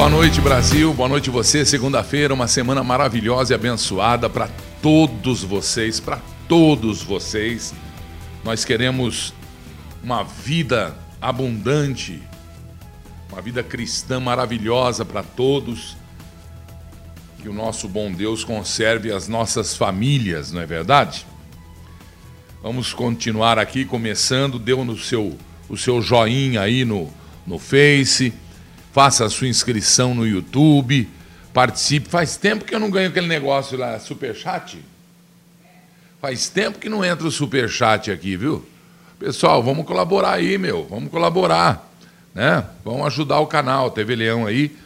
boa noite, Brasil. Boa noite você. Segunda-feira, uma semana maravilhosa e abençoada para todos vocês, para todos vocês. Nós queremos uma vida abundante, uma vida cristã maravilhosa para todos. Que o nosso bom Deus conserve as nossas famílias, não é verdade? Vamos continuar aqui começando, deu no seu o seu joinha aí no no Face, faça a sua inscrição no YouTube, participe. Faz tempo que eu não ganho aquele negócio lá, superchat. Faz tempo que não entra o superchat aqui, viu? Pessoal, vamos colaborar aí, meu. Vamos colaborar, né? Vamos ajudar o canal TV Leão aí,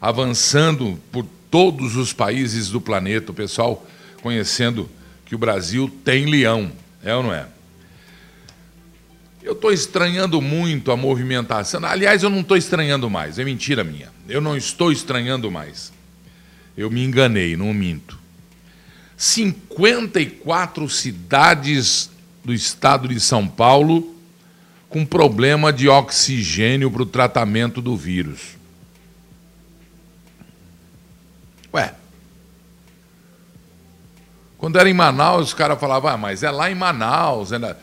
avançando por todos os países do planeta, o pessoal conhecendo que o Brasil tem leão, é ou não é? Eu estou estranhando muito a movimentação. Aliás, eu não estou estranhando mais, é mentira minha. Eu não estou estranhando mais. Eu me enganei, não minto. 54 cidades do estado de São Paulo com problema de oxigênio para o tratamento do vírus. Ué. Quando era em Manaus, os caras falavam, ah, mas é lá em Manaus. É,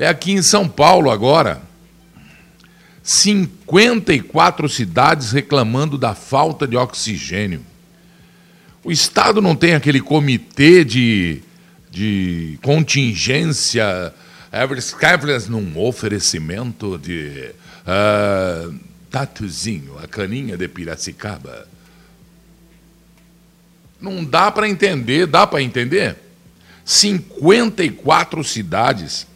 é aqui em São Paulo agora. 54 cidades reclamando da falta de oxigênio. O Estado não tem aquele comitê de, de contingência, Everest num oferecimento de uh, Tatuzinho, a caninha de Piracicaba. Não dá para entender, dá para entender? 54 cidades.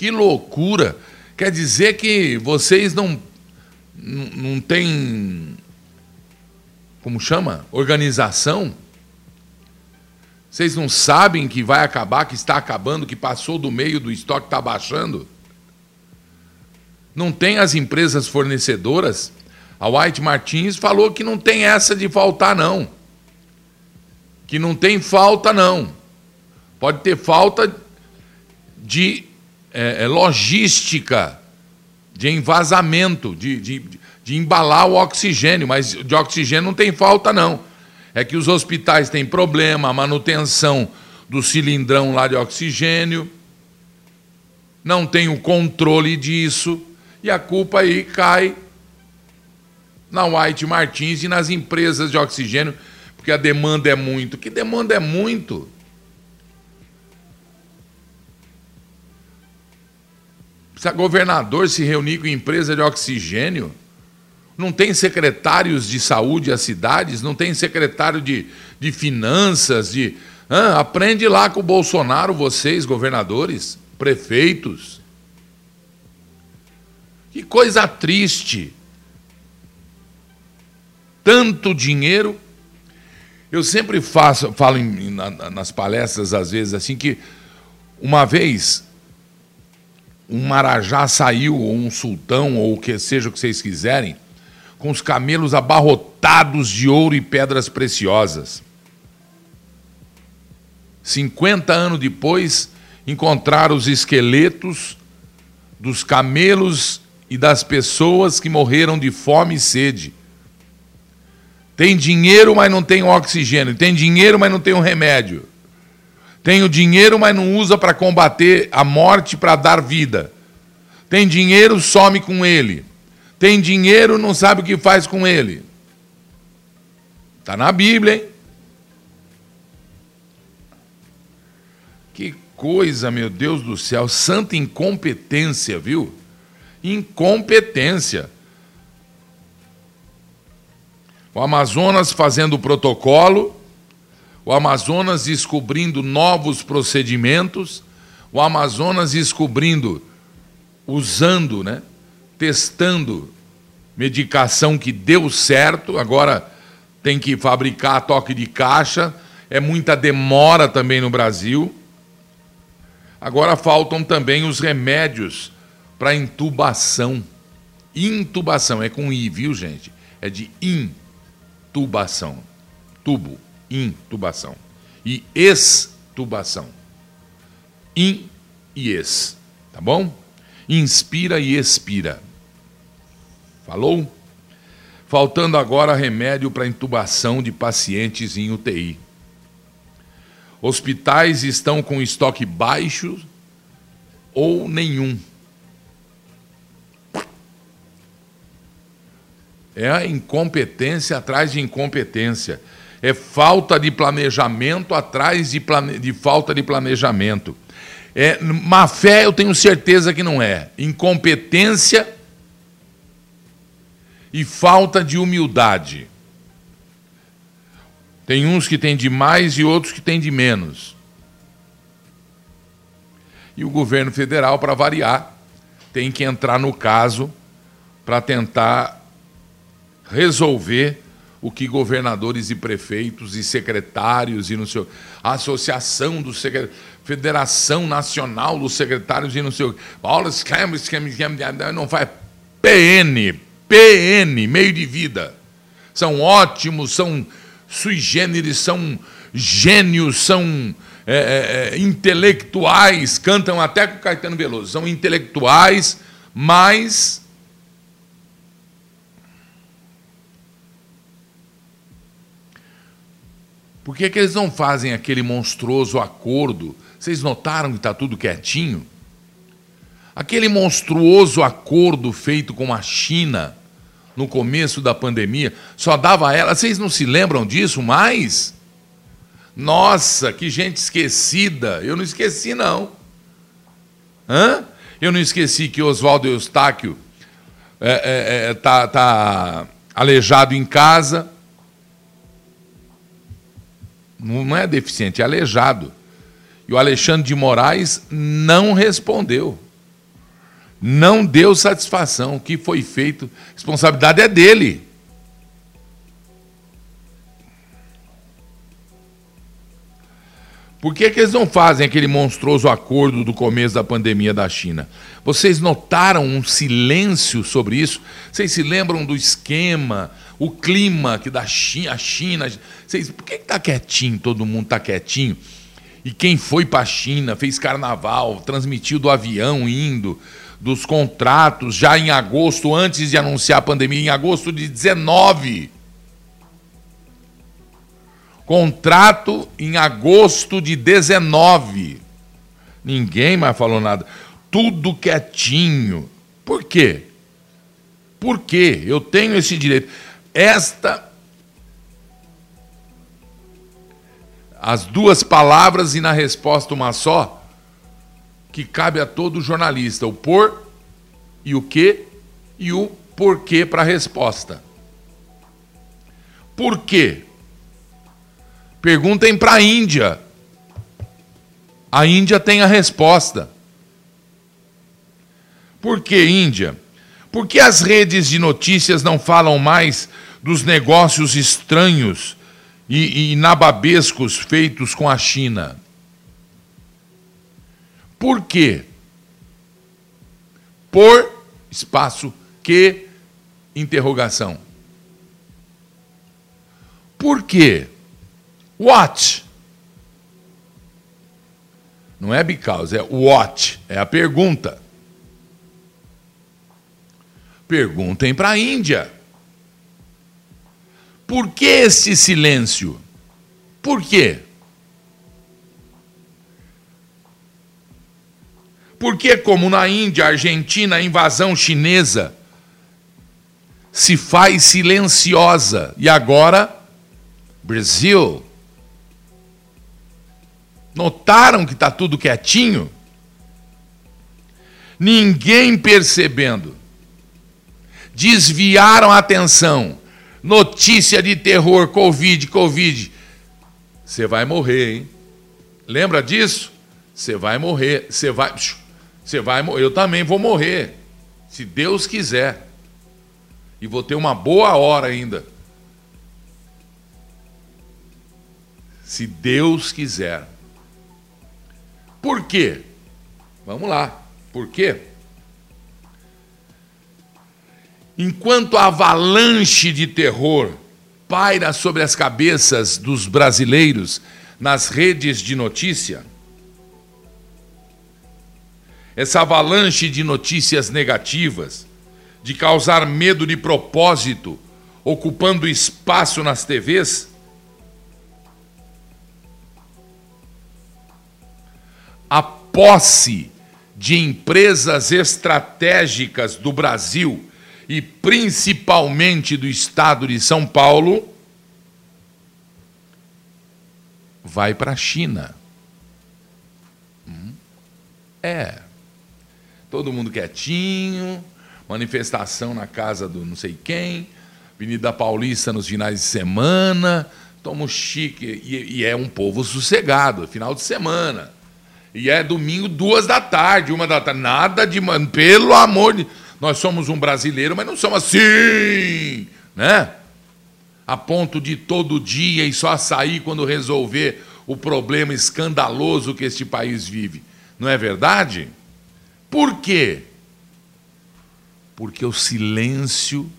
Que loucura! Quer dizer que vocês não, não, têm como chama? Organização. Vocês não sabem que vai acabar, que está acabando, que passou do meio do estoque, está baixando? Não tem as empresas fornecedoras? A White Martins falou que não tem essa de faltar, não. Que não tem falta, não. Pode ter falta de é, é, logística, de envasamento, de, de, de embalar o oxigênio, mas de oxigênio não tem falta, não. É que os hospitais têm problema, a manutenção do cilindrão lá de oxigênio, não tem o controle disso, e a culpa aí cai na White Martins e nas empresas de oxigênio, porque a demanda é muito. Que demanda é muito? Precisa governador se reunir com empresa de oxigênio? Não tem secretários de saúde às cidades? Não tem secretário de, de finanças? De, ah, aprende lá com o Bolsonaro, vocês, governadores, prefeitos. Que coisa triste. Tanto dinheiro. Eu sempre faço, falo em, na, nas palestras, às vezes, assim, que uma vez um marajá saiu, ou um sultão, ou o que seja o que vocês quiserem com os camelos abarrotados de ouro e pedras preciosas. 50 anos depois, encontraram os esqueletos dos camelos e das pessoas que morreram de fome e sede. Tem dinheiro, mas não tem oxigênio. Tem dinheiro, mas não tem um remédio. Tem o dinheiro, mas não usa para combater a morte, para dar vida. Tem dinheiro, some com ele. Tem dinheiro, não sabe o que faz com ele. Está na Bíblia, hein? Que coisa, meu Deus do céu. Santa incompetência, viu? Incompetência. O Amazonas fazendo o protocolo, o Amazonas descobrindo novos procedimentos, o Amazonas descobrindo, usando, né? testando medicação que deu certo, agora tem que fabricar toque de caixa, é muita demora também no Brasil. Agora faltam também os remédios para intubação. Intubação, é com I, viu, gente? É de intubação. Tubo, intubação. E extubação. In e ex, tá bom? Inspira e expira. Falou? faltando agora remédio para intubação de pacientes em UTI. Hospitais estão com estoque baixo ou nenhum. É a incompetência atrás de incompetência. É falta de planejamento atrás de, plane... de falta de planejamento. É, má fé, eu tenho certeza que não é. Incompetência e falta de humildade. Tem uns que têm de mais e outros que têm de menos. E o governo federal, para variar, tem que entrar no caso para tentar resolver o que governadores e prefeitos e secretários e no seu a associação dos secretários, Federação Nacional dos Secretários e no seu Paulo não faz PN, PN, meio de vida. São ótimos, são sui generis, são gênios, são é, é, é, intelectuais, cantam até com Caetano Veloso, são intelectuais, mas Por que, que eles não fazem aquele monstruoso acordo? Vocês notaram que está tudo quietinho? Aquele monstruoso acordo feito com a China no começo da pandemia só dava a ela. Vocês não se lembram disso mais? Nossa, que gente esquecida. Eu não esqueci, não. Hã? Eu não esqueci que Oswaldo Eustáquio está é, é, é, tá, tá aleijado em casa não é deficiente, é aleijado. E o Alexandre de Moraes não respondeu. Não deu satisfação. O que foi feito, responsabilidade é dele. Por que, que eles não fazem aquele monstruoso acordo do começo da pandemia da China? Vocês notaram um silêncio sobre isso? Vocês se lembram do esquema, o clima que da China, a China. Vocês, por que está quietinho? Todo mundo está quietinho. E quem foi para a China, fez carnaval, transmitiu do avião indo, dos contratos, já em agosto, antes de anunciar a pandemia, em agosto de 19. Contrato em agosto de 19. Ninguém mais falou nada. Tudo quietinho. Por quê? Por quê? Eu tenho esse direito esta as duas palavras e na resposta uma só, que cabe a todo jornalista, o por e o que e o porquê para a resposta. Por quê? Perguntem para a Índia. A Índia tem a resposta. Por que Índia? Por que as redes de notícias não falam mais dos negócios estranhos e, e nababescos feitos com a China? Por quê? Por espaço que interrogação. Por quê? What? Não é because, é what, é a pergunta. Perguntem para a Índia. Por que esse silêncio? Por quê? Porque, como na Índia, Argentina, a invasão chinesa se faz silenciosa. E agora, Brasil. Notaram que está tudo quietinho? Ninguém percebendo desviaram a atenção. Notícia de terror, Covid, Covid. Você vai morrer, hein? Lembra disso? Você vai morrer. Você vai. Você vai. Eu também vou morrer. Se Deus quiser. E vou ter uma boa hora ainda. Se Deus quiser. Por quê? Vamos lá. Por quê? Enquanto a avalanche de terror paira sobre as cabeças dos brasileiros nas redes de notícia, essa avalanche de notícias negativas, de causar medo de propósito ocupando espaço nas TVs? A posse de empresas estratégicas do Brasil e principalmente do estado de São Paulo vai para a China. Hum? É. Todo mundo quietinho, manifestação na casa do não sei quem, Avenida Paulista nos finais de semana, toma chique, e, e é um povo sossegado, final de semana. E é domingo, duas da tarde, uma da tarde. Nada de. Pelo amor de. Nós somos um brasileiro, mas não somos assim, né? A ponto de todo dia e só sair quando resolver o problema escandaloso que este país vive. Não é verdade? Por quê? Porque o silêncio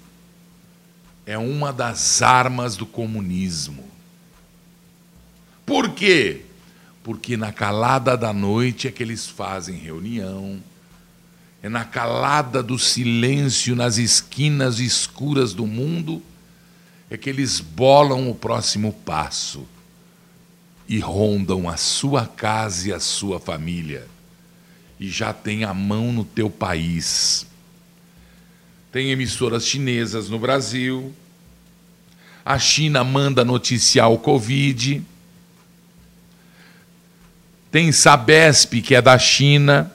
é uma das armas do comunismo. Por quê? Porque na calada da noite é que eles fazem reunião, é na calada do silêncio, nas esquinas escuras do mundo, é que eles bolam o próximo passo e rondam a sua casa e a sua família. E já tem a mão no teu país. Tem emissoras chinesas no Brasil. A China manda noticiar o Covid. Tem Sabesp, que é da China.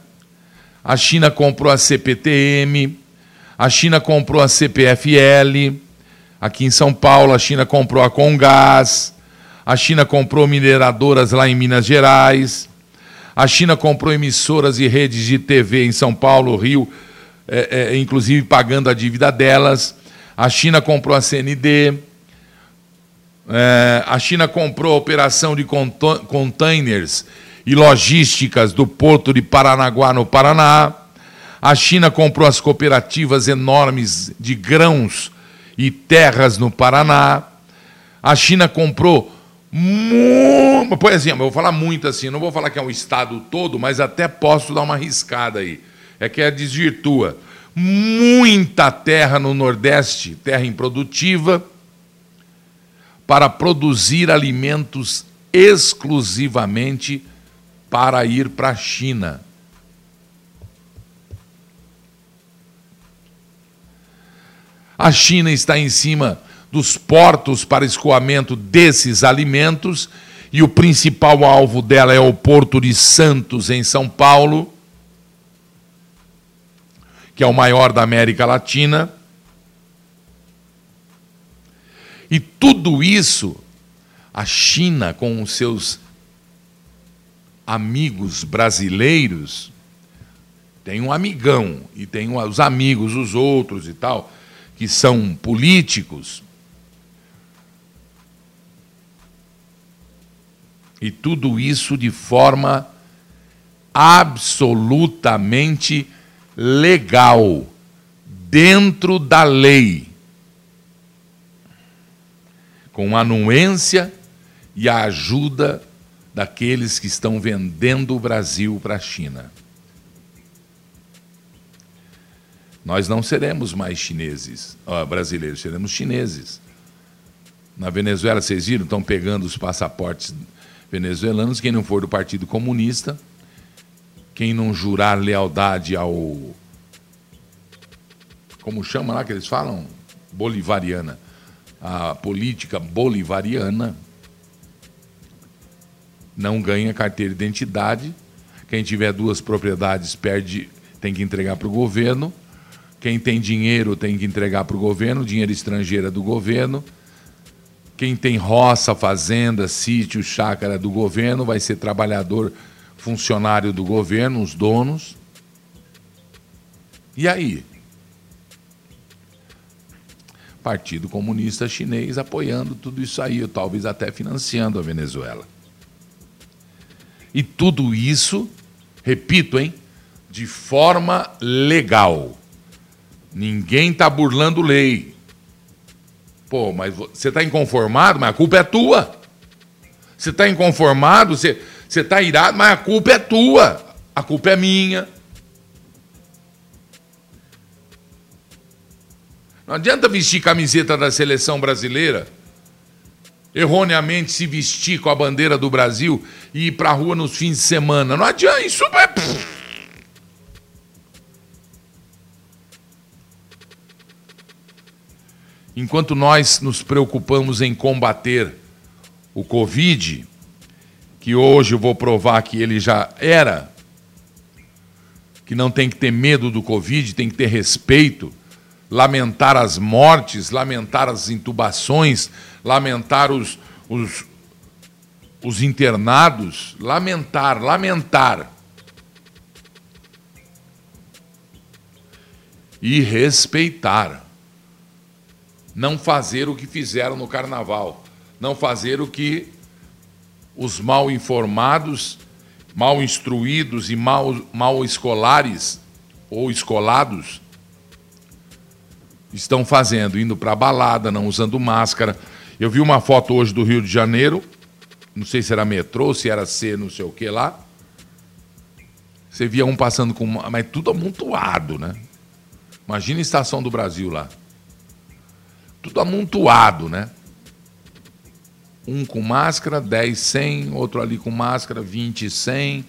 A China comprou a CPTM. A China comprou a CPFL. Aqui em São Paulo, a China comprou a Congás. A China comprou mineradoras lá em Minas Gerais. A China comprou emissoras e redes de TV em São Paulo, Rio, é, é, inclusive pagando a dívida delas. A China comprou a CND. É, a China comprou a operação de containers e logísticas do porto de Paranaguá, no Paraná. A China comprou as cooperativas enormes de grãos e terras no Paraná. A China comprou por exemplo, eu vou falar muito assim, não vou falar que é um estado todo, mas até posso dar uma riscada aí. É que é desvirtua. Muita terra no Nordeste, terra improdutiva, para produzir alimentos exclusivamente para ir para a China. A China está em cima dos portos para escoamento desses alimentos e o principal alvo dela é o Porto de Santos, em São Paulo, que é o maior da América Latina. E tudo isso, a China, com os seus amigos brasileiros, tem um amigão e tem os amigos, os outros e tal, que são políticos. E tudo isso de forma absolutamente legal, dentro da lei, com anuência e a ajuda daqueles que estão vendendo o Brasil para a China. Nós não seremos mais chineses, ó, brasileiros, seremos chineses. Na Venezuela, vocês viram, estão pegando os passaportes venezuelanos. Quem não for do Partido Comunista, quem não jurar lealdade ao. Como chama lá que eles falam? Bolivariana. A política bolivariana não ganha carteira de identidade. Quem tiver duas propriedades perde, tem que entregar para o governo. Quem tem dinheiro tem que entregar para o governo, dinheiro estrangeiro é do governo. Quem tem roça, fazenda, sítio, chácara do governo vai ser trabalhador, funcionário do governo, os donos. E aí? Partido Comunista Chinês apoiando tudo isso aí, talvez até financiando a Venezuela. E tudo isso, repito, hein, de forma legal. Ninguém está burlando lei. Pô, mas você está inconformado, mas a culpa é tua. Você está inconformado, você está irado, mas a culpa é tua. A culpa é minha. Não adianta vestir camiseta da seleção brasileira, erroneamente se vestir com a bandeira do Brasil e ir para a rua nos fins de semana. Não adianta, isso é. Enquanto nós nos preocupamos em combater o Covid, que hoje eu vou provar que ele já era, que não tem que ter medo do Covid, tem que ter respeito, lamentar as mortes, lamentar as intubações, lamentar os, os, os internados, lamentar, lamentar. E respeitar não fazer o que fizeram no carnaval, não fazer o que os mal informados, mal instruídos e mal, mal escolares ou escolados estão fazendo, indo para a balada, não usando máscara. Eu vi uma foto hoje do Rio de Janeiro, não sei se era metrô, se era C, não sei o que lá. Você via um passando com. Mas tudo amontoado, né? Imagina a estação do Brasil lá tudo amontoado, né? Um com máscara, 10 sem, outro ali com máscara, 20 sem,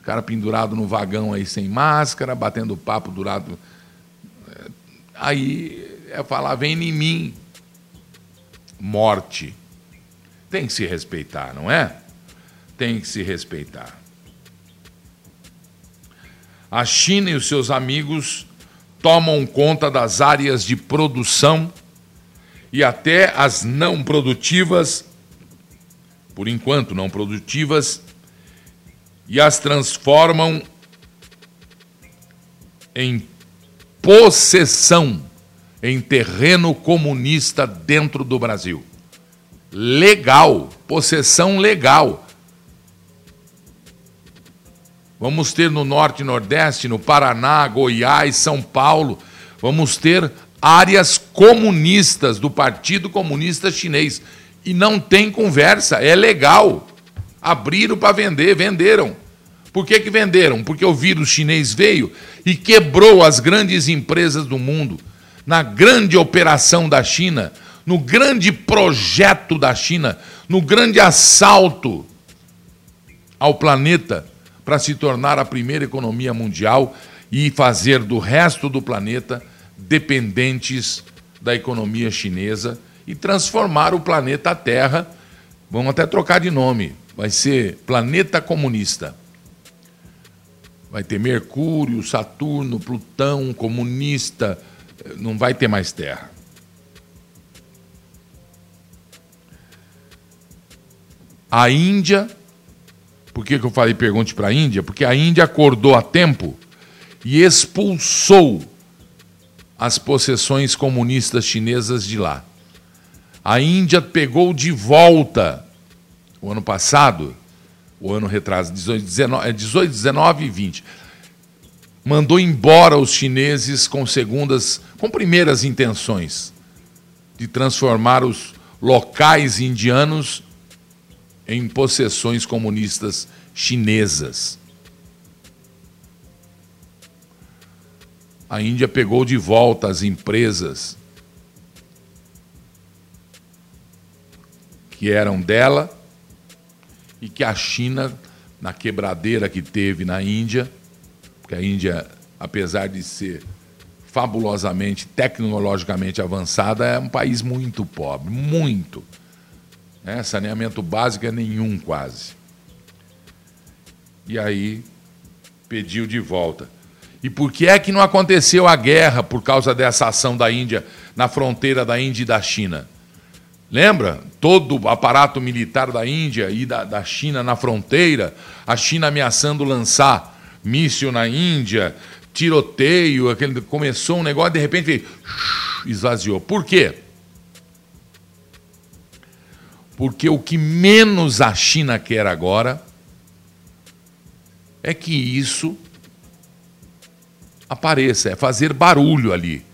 o cara pendurado no vagão aí sem máscara, batendo papo durado. Aí é falar, vem em mim. Morte. Tem que se respeitar, não é? Tem que se respeitar. A China e os seus amigos tomam conta das áreas de produção e até as não produtivas, por enquanto não produtivas, e as transformam em possessão em terreno comunista dentro do Brasil. Legal, possessão legal. Vamos ter no Norte e Nordeste, no Paraná, Goiás, São Paulo, vamos ter áreas comunistas do Partido Comunista Chinês. E não tem conversa, é legal. Abriram para vender, venderam. Por que, que venderam? Porque o vírus chinês veio e quebrou as grandes empresas do mundo. Na grande operação da China, no grande projeto da China, no grande assalto ao planeta para se tornar a primeira economia mundial e fazer do resto do planeta dependentes da economia chinesa e transformar o planeta Terra. Vamos até trocar de nome. Vai ser planeta comunista. Vai ter Mercúrio, Saturno, Plutão, comunista. Não vai ter mais Terra. A Índia, por que, que eu falei pergunte para a Índia? Porque a Índia acordou a tempo e expulsou as possessões comunistas chinesas de lá. A Índia pegou de volta, o ano passado, o ano retrasado, 18, 19, 18, 19 e 20, mandou embora os chineses com segundas, com primeiras intenções de transformar os locais indianos em possessões comunistas chinesas. a Índia pegou de volta as empresas que eram dela e que a China, na quebradeira que teve na Índia, porque a Índia, apesar de ser fabulosamente, tecnologicamente avançada, é um país muito pobre, muito. É, saneamento básico é nenhum quase. E aí pediu de volta. E por que é que não aconteceu a guerra por causa dessa ação da Índia na fronteira da Índia e da China? Lembra? Todo o aparato militar da Índia e da, da China na fronteira, a China ameaçando lançar míssil na Índia, tiroteio, aquele, começou um negócio, de repente esvaziou. Por quê? Porque o que menos a China quer agora é que isso apareça, é fazer barulho ali,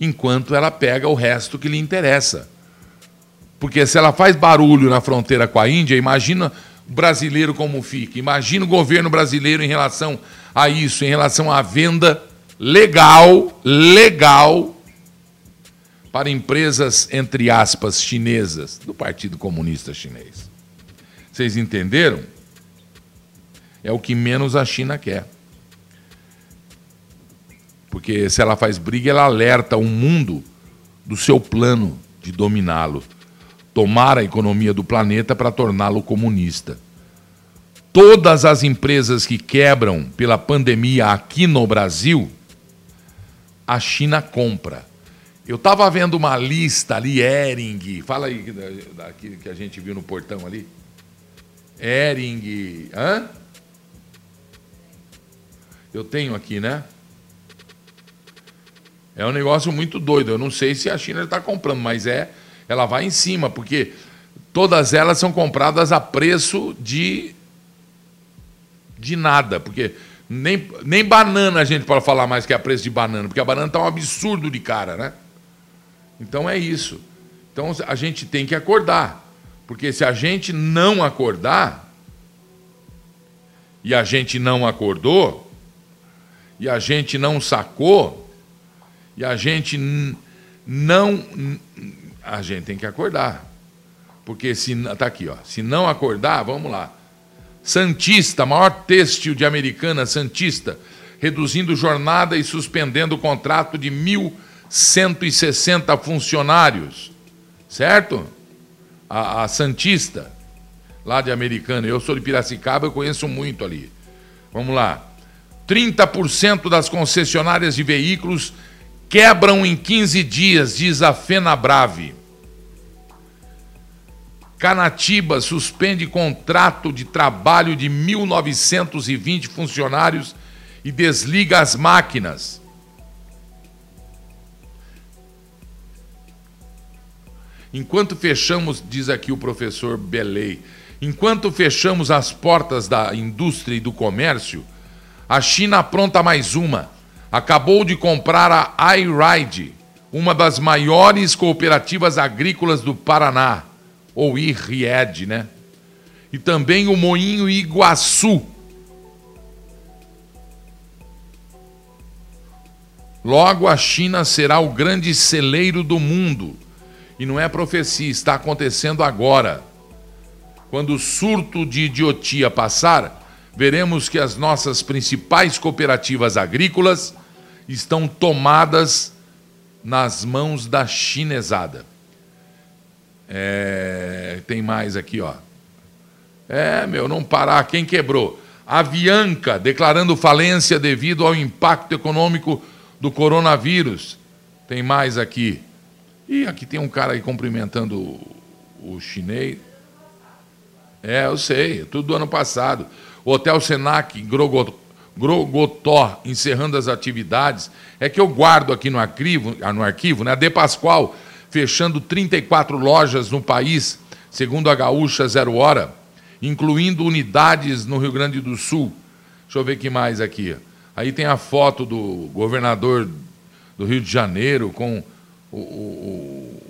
enquanto ela pega o resto que lhe interessa. Porque se ela faz barulho na fronteira com a Índia, imagina brasileiro como fica. Imagina o governo brasileiro em relação a isso, em relação à venda legal, legal para empresas, entre aspas, chinesas, do Partido Comunista Chinês. Vocês entenderam? É o que menos a China quer. Porque se ela faz briga, ela alerta o mundo do seu plano de dominá-lo, tomar a economia do planeta para torná-lo comunista. Todas as empresas que quebram pela pandemia aqui no Brasil, a China compra. Eu estava vendo uma lista ali, Ering, fala aí daquilo que a gente viu no portão ali. Ering, hã? Eu tenho aqui, né? É um negócio muito doido. Eu não sei se a China está comprando, mas é, ela vai em cima, porque todas elas são compradas a preço de de nada, porque nem, nem banana a gente pode falar mais que é a preço de banana, porque a banana está um absurdo de cara, né? Então é isso. Então a gente tem que acordar, porque se a gente não acordar e a gente não acordou e a gente não sacou, e a gente não. A gente tem que acordar. Porque se. Está aqui, ó. Se não acordar, vamos lá. Santista, maior têxtil de Americana, Santista, reduzindo jornada e suspendendo o contrato de 1.160 funcionários. Certo? A, a Santista, lá de Americana. Eu sou de Piracicaba, eu conheço muito ali. Vamos lá. 30% das concessionárias de veículos quebram em 15 dias, diz a Fenabrave. Canatiba suspende contrato de trabalho de 1.920 funcionários e desliga as máquinas. Enquanto fechamos, diz aqui o professor Belei, enquanto fechamos as portas da indústria e do comércio, a China apronta mais uma acabou de comprar a iRide, uma das maiores cooperativas agrícolas do Paraná, ou IRIED, né? E também o Moinho Iguaçu. Logo a China será o grande celeiro do mundo. E não é profecia, está acontecendo agora. Quando o surto de idiotia passar, veremos que as nossas principais cooperativas agrícolas estão tomadas nas mãos da chinesada. É, tem mais aqui, ó. É, meu, não parar. Quem quebrou? Avianca declarando falência devido ao impacto econômico do coronavírus. Tem mais aqui. E aqui tem um cara aí cumprimentando o, o chinês. É, eu sei, tudo do ano passado. O Hotel Senac, Grogotó, encerrando as atividades. É que eu guardo aqui no arquivo, no arquivo né? a De Pascoal, fechando 34 lojas no país, segundo a Gaúcha Zero Hora, incluindo unidades no Rio Grande do Sul. Deixa eu ver que mais aqui. Aí tem a foto do governador do Rio de Janeiro com o, o,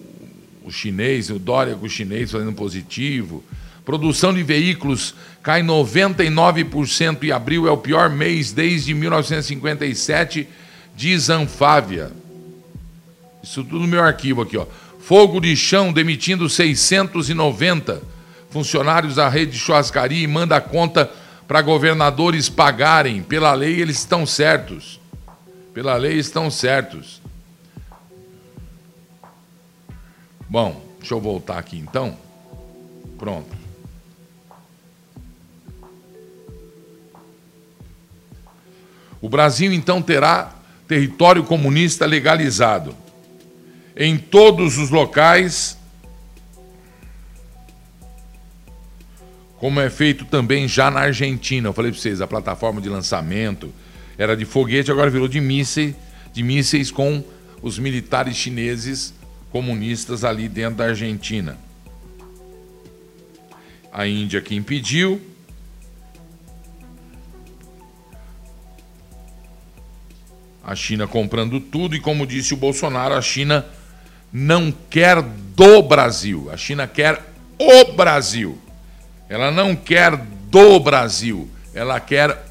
o chinês, o Dória com o chinês fazendo positivo. Produção de veículos cai 99% e abril é o pior mês desde 1957, diz Anfávia. Isso tudo no meu arquivo aqui, ó. Fogo de chão demitindo 690 funcionários da rede de churrascaria e manda a conta para governadores pagarem. Pela lei eles estão certos. Pela lei estão certos. Bom, deixa eu voltar aqui então. Pronto. O Brasil então terá território comunista legalizado em todos os locais, como é feito também já na Argentina. Eu falei para vocês, a plataforma de lançamento era de foguete, agora virou de mísseis, de mísseis com os militares chineses comunistas ali dentro da Argentina. A Índia que impediu, a China comprando tudo e, como disse o Bolsonaro, a China não quer do Brasil, a China quer o Brasil. Ela não quer do Brasil, ela quer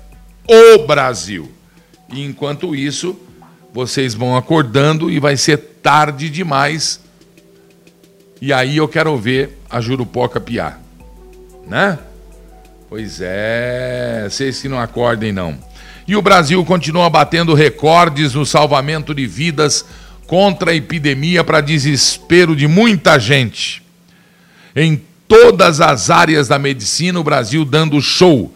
o Brasil. E enquanto isso, vocês vão acordando e vai ser tarde demais. E aí eu quero ver a Jurupoca piar. Né? Pois é, vocês que não acordem não. E o Brasil continua batendo recordes no salvamento de vidas contra a epidemia para desespero de muita gente. Em todas as áreas da medicina, o Brasil dando show.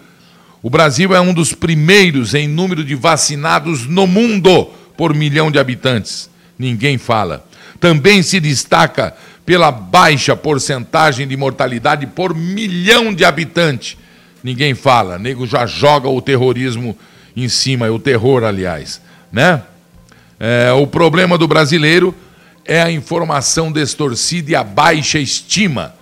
O Brasil é um dos primeiros em número de vacinados no mundo por milhão de habitantes. Ninguém fala. Também se destaca pela baixa porcentagem de mortalidade por milhão de habitantes. Ninguém fala. Nego já joga o terrorismo em cima, o terror, aliás, né? É, o problema do brasileiro é a informação distorcida e a baixa estima.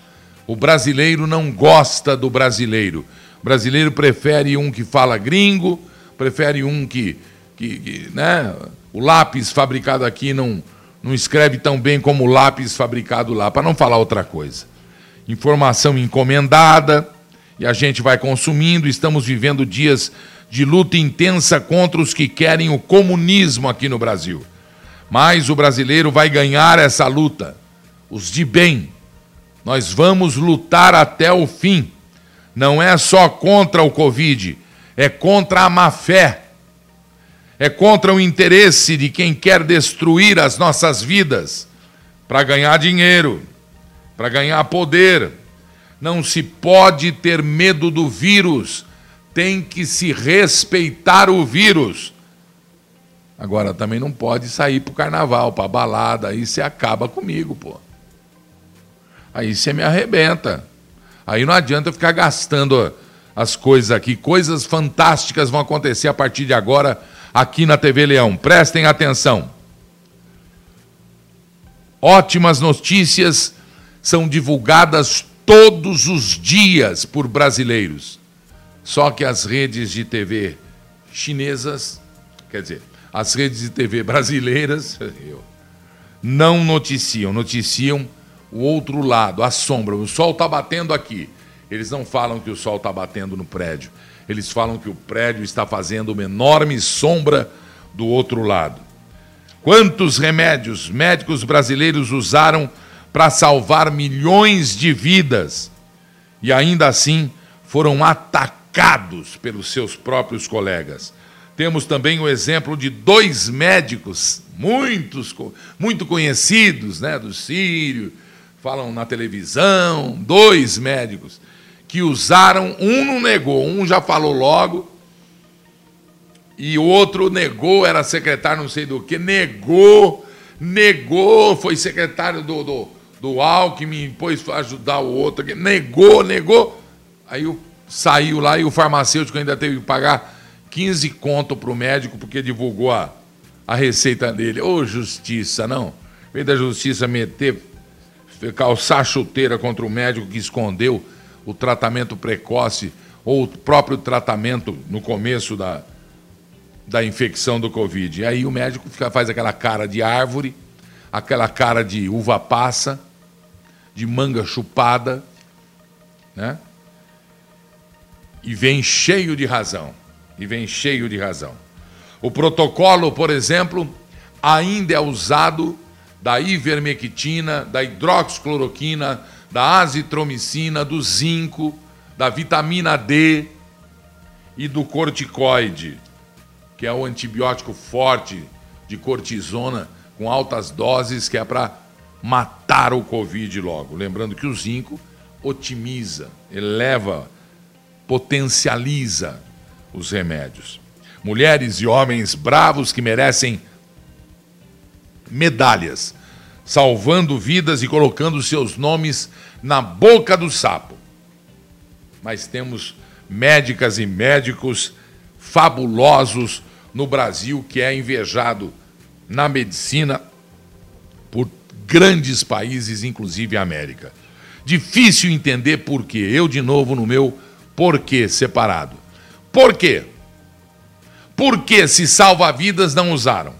O brasileiro não gosta do brasileiro. O brasileiro prefere um que fala gringo, prefere um que, que, que né? O lápis fabricado aqui não, não escreve tão bem como o lápis fabricado lá, para não falar outra coisa. Informação encomendada, e a gente vai consumindo. Estamos vivendo dias de luta intensa contra os que querem o comunismo aqui no Brasil. Mas o brasileiro vai ganhar essa luta, os de bem. Nós vamos lutar até o fim. Não é só contra o Covid, é contra a má fé. É contra o interesse de quem quer destruir as nossas vidas para ganhar dinheiro, para ganhar poder. Não se pode ter medo do vírus tem que se respeitar o vírus. Agora também não pode sair para o carnaval, para balada, aí você acaba comigo, pô. Aí você me arrebenta. Aí não adianta ficar gastando as coisas aqui. Coisas fantásticas vão acontecer a partir de agora aqui na TV Leão. Prestem atenção. Ótimas notícias são divulgadas todos os dias por brasileiros. Só que as redes de TV chinesas, quer dizer, as redes de TV brasileiras, não noticiam, noticiam o outro lado, a sombra. O sol está batendo aqui. Eles não falam que o sol está batendo no prédio. Eles falam que o prédio está fazendo uma enorme sombra do outro lado. Quantos remédios médicos brasileiros usaram para salvar milhões de vidas e ainda assim foram atacados? Atacados pelos seus próprios colegas. Temos também o exemplo de dois médicos, muitos, muito conhecidos, né, do Sírio, falam na televisão, dois médicos que usaram, um não negou, um já falou logo, e o outro negou, era secretário não sei do que, negou, negou, foi secretário do, do, do Alckmin, depois foi ajudar o outro, negou, negou. Aí o saiu lá e o farmacêutico ainda teve que pagar 15 conto para o médico porque divulgou a, a receita dele. Ô, justiça, não. Vem da justiça meter, calçar chuteira contra o médico que escondeu o tratamento precoce ou o próprio tratamento no começo da, da infecção do Covid. E aí o médico fica, faz aquela cara de árvore, aquela cara de uva passa, de manga chupada, né? E vem cheio de razão. E vem cheio de razão. O protocolo, por exemplo, ainda é usado da ivermectina, da hidroxicloroquina, da azitromicina, do zinco, da vitamina D e do corticoide, que é o antibiótico forte de cortisona com altas doses que é para matar o Covid logo. Lembrando que o zinco otimiza, eleva potencializa os remédios. Mulheres e homens bravos que merecem medalhas, salvando vidas e colocando seus nomes na boca do sapo. Mas temos médicas e médicos fabulosos no Brasil que é invejado na medicina por grandes países, inclusive a América. Difícil entender por quê. Eu, de novo, no meu por que separado? Por quê? Por que se salva-vidas não usaram?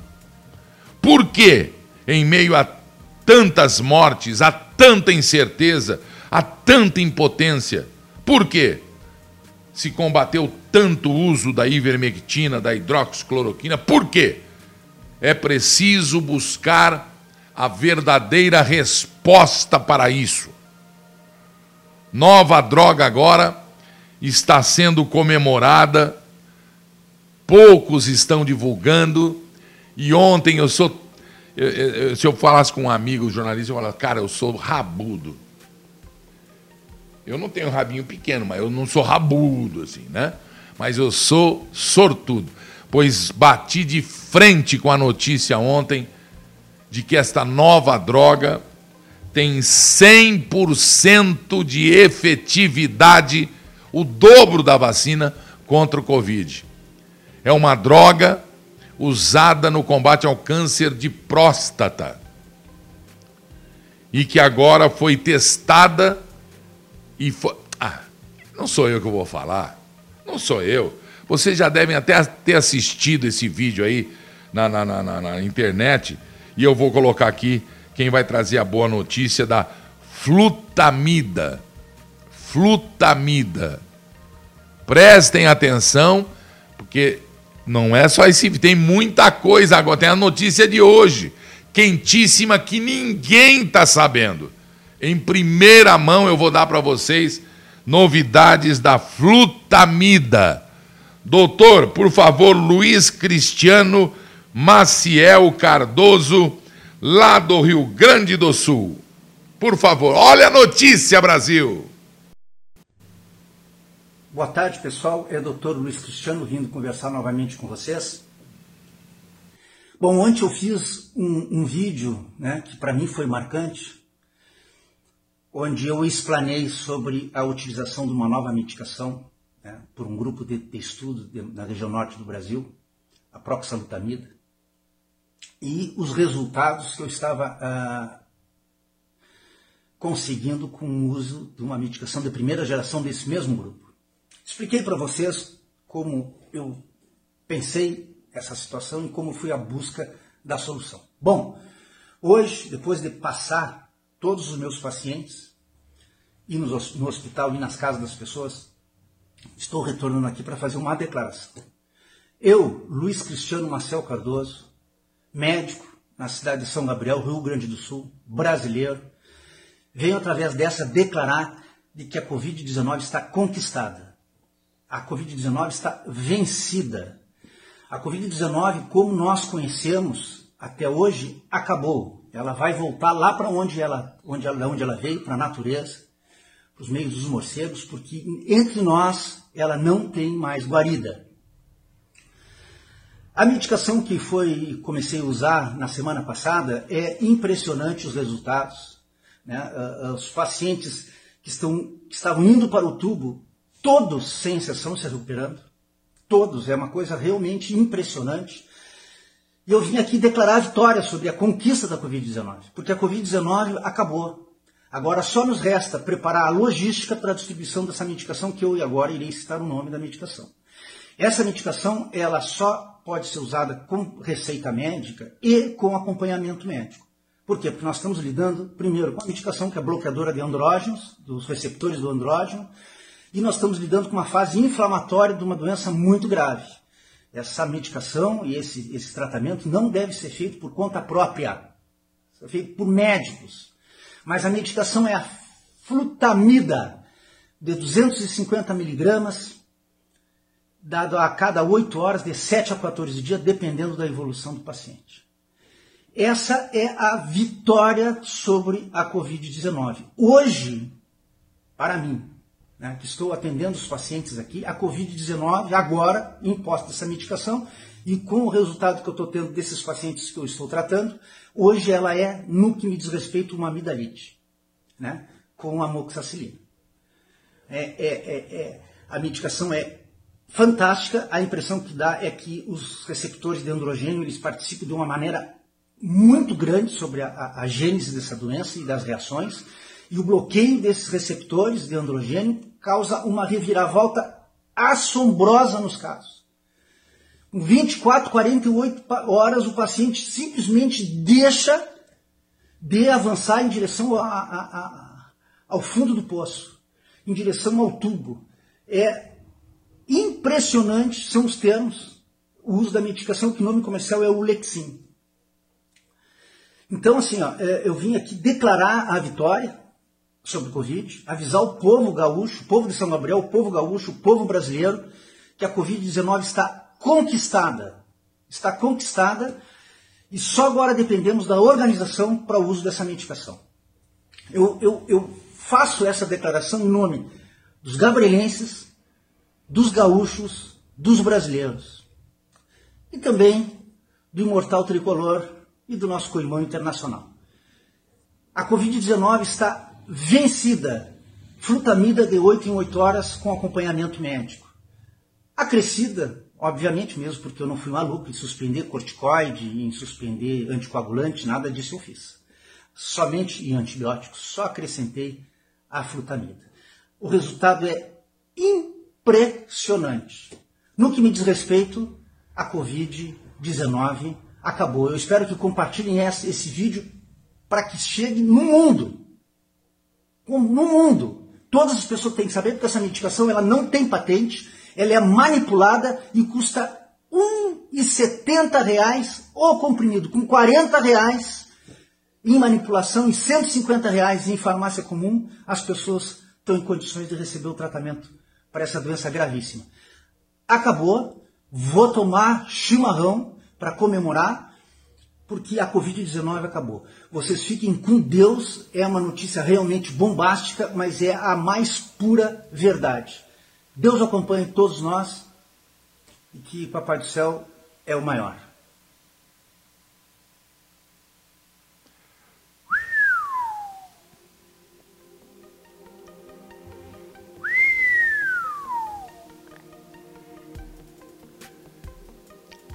Por que, em meio a tantas mortes, a tanta incerteza, a tanta impotência, por que se combateu tanto o uso da ivermectina, da hidroxicloroquina? Por quê? É preciso buscar a verdadeira resposta para isso. Nova droga agora está sendo comemorada, poucos estão divulgando, e ontem eu sou. Se eu falasse com um amigo jornalista, eu falasse, cara, eu sou rabudo. Eu não tenho rabinho pequeno, mas eu não sou rabudo, assim, né? Mas eu sou sortudo, pois bati de frente com a notícia ontem de que esta nova droga tem 100% de efetividade, o dobro da vacina contra o Covid. É uma droga usada no combate ao câncer de próstata e que agora foi testada e foi. Ah, não sou eu que vou falar. Não sou eu. Vocês já devem até ter assistido esse vídeo aí na, na, na, na internet. E eu vou colocar aqui quem vai trazer a boa notícia da flutamida. Flutamida. Prestem atenção, porque não é só esse, tem muita coisa agora, tem a notícia de hoje, quentíssima que ninguém está sabendo. Em primeira mão eu vou dar para vocês novidades da flutamida. Doutor, por favor, Luiz Cristiano Maciel Cardoso, lá do Rio Grande do Sul. Por favor, olha a notícia, Brasil. Boa tarde, pessoal. É o doutor Luiz Cristiano vindo conversar novamente com vocês. Bom, ontem eu fiz um, um vídeo né, que para mim foi marcante, onde eu explanei sobre a utilização de uma nova medicação né, por um grupo de, de estudo de, na região norte do Brasil, a proxalutamida, e os resultados que eu estava ah, conseguindo com o uso de uma medicação de primeira geração desse mesmo grupo. Expliquei para vocês como eu pensei essa situação e como fui a busca da solução. Bom, hoje, depois de passar todos os meus pacientes, e no hospital e nas casas das pessoas, estou retornando aqui para fazer uma declaração. Eu, Luiz Cristiano Marcel Cardoso, médico na cidade de São Gabriel, Rio Grande do Sul, brasileiro, venho através dessa declarar de que a Covid-19 está conquistada. A Covid-19 está vencida. A Covid-19, como nós conhecemos até hoje, acabou. Ela vai voltar lá para onde ela, onde ela, onde ela veio, para a natureza, para os meios dos morcegos, porque entre nós ela não tem mais guarida. A medicação que foi comecei a usar na semana passada é impressionante os resultados. Né? Ah, ah, os pacientes que, estão, que estavam indo para o tubo, todos sem exceção se recuperando. Todos, é uma coisa realmente impressionante. E eu vim aqui declarar a vitória sobre a conquista da Covid-19, porque a Covid-19 acabou. Agora só nos resta preparar a logística para a distribuição dessa medicação, que eu agora irei citar o nome da medicação. Essa medicação, ela só pode ser usada com receita médica e com acompanhamento médico. Por quê? Porque nós estamos lidando, primeiro, com a medicação que é bloqueadora de andrógenos, dos receptores do andrógeno, e nós estamos lidando com uma fase inflamatória de uma doença muito grave essa medicação e esse, esse tratamento não deve ser feito por conta própria, é feito por médicos. Mas a medicação é a flutamida de 250 miligramas, dado a cada 8 horas, de 7 a 14 dias, dependendo da evolução do paciente. Essa é a vitória sobre a Covid-19. Hoje, para mim, né, que estou atendendo os pacientes aqui, a Covid-19, agora, imposta essa medicação, e com o resultado que eu estou tendo desses pacientes que eu estou tratando, hoje ela é, no que me diz respeito, uma amidalite, né, com amoxicilina. É, é, é, é, a medicação é fantástica, a impressão que dá é que os receptores de androgênio eles participam de uma maneira muito grande sobre a, a, a gênese dessa doença e das reações, e o bloqueio desses receptores de androgênio causa uma reviravolta assombrosa nos casos. Com 24, 48 horas, o paciente simplesmente deixa de avançar em direção a, a, a, ao fundo do poço, em direção ao tubo. É impressionante, são os termos, o uso da medicação, que o nome comercial é o Lexin. Então, assim, ó, é, eu vim aqui declarar a vitória sobre o Covid, avisar o povo gaúcho, o povo de São Gabriel, o povo gaúcho, o povo brasileiro, que a Covid-19 está conquistada. Está conquistada e só agora dependemos da organização para o uso dessa medicação. Eu, eu, eu faço essa declaração em nome dos gabrielenses, dos gaúchos, dos brasileiros. E também do imortal tricolor e do nosso co-irmão internacional. A Covid-19 está vencida, flutamida de 8 em 8 horas com acompanhamento médico. Acrescida, obviamente mesmo, porque eu não fui maluco em suspender corticoide, em suspender anticoagulante, nada disso eu fiz. Somente em antibióticos, só acrescentei a flutamida. O resultado é impressionante. No que me diz respeito, a Covid-19 acabou. Eu espero que compartilhem esse vídeo para que chegue no mundo. No mundo. Todas as pessoas têm que saber, porque essa medicação ela não tem patente, ela é manipulada e custa R$ 1,70 o comprimido, com R$ reais em manipulação e 150 reais em farmácia comum, as pessoas estão em condições de receber o tratamento para essa doença gravíssima. Acabou, vou tomar chimarrão para comemorar, porque a Covid-19 acabou. Vocês fiquem com Deus, é uma notícia realmente bombástica, mas é a mais pura verdade. Deus acompanhe todos nós e que Papai do Céu é o maior.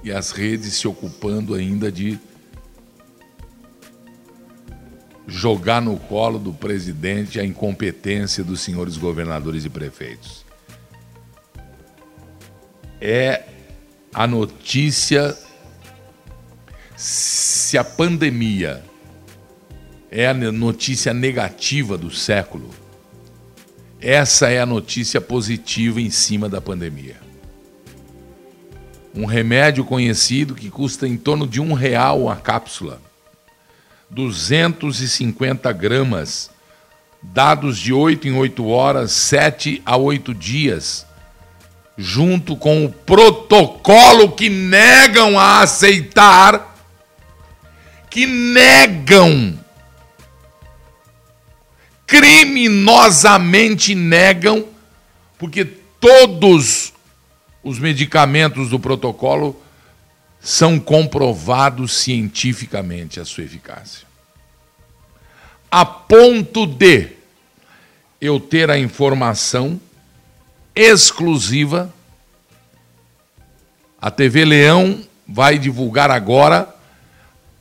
e as redes se ocupando ainda de jogar no colo do presidente a incompetência dos senhores governadores e prefeitos. É a notícia se a pandemia é a notícia negativa do século, essa é a notícia positiva em cima da pandemia um remédio conhecido que custa em torno de um real a cápsula, 250 gramas, dados de 8 em 8 horas, 7 a 8 dias, junto com o protocolo que negam a aceitar, que negam, criminosamente negam, porque todos os medicamentos do protocolo são comprovados cientificamente a sua eficácia. A ponto de eu ter a informação exclusiva, a TV Leão vai divulgar agora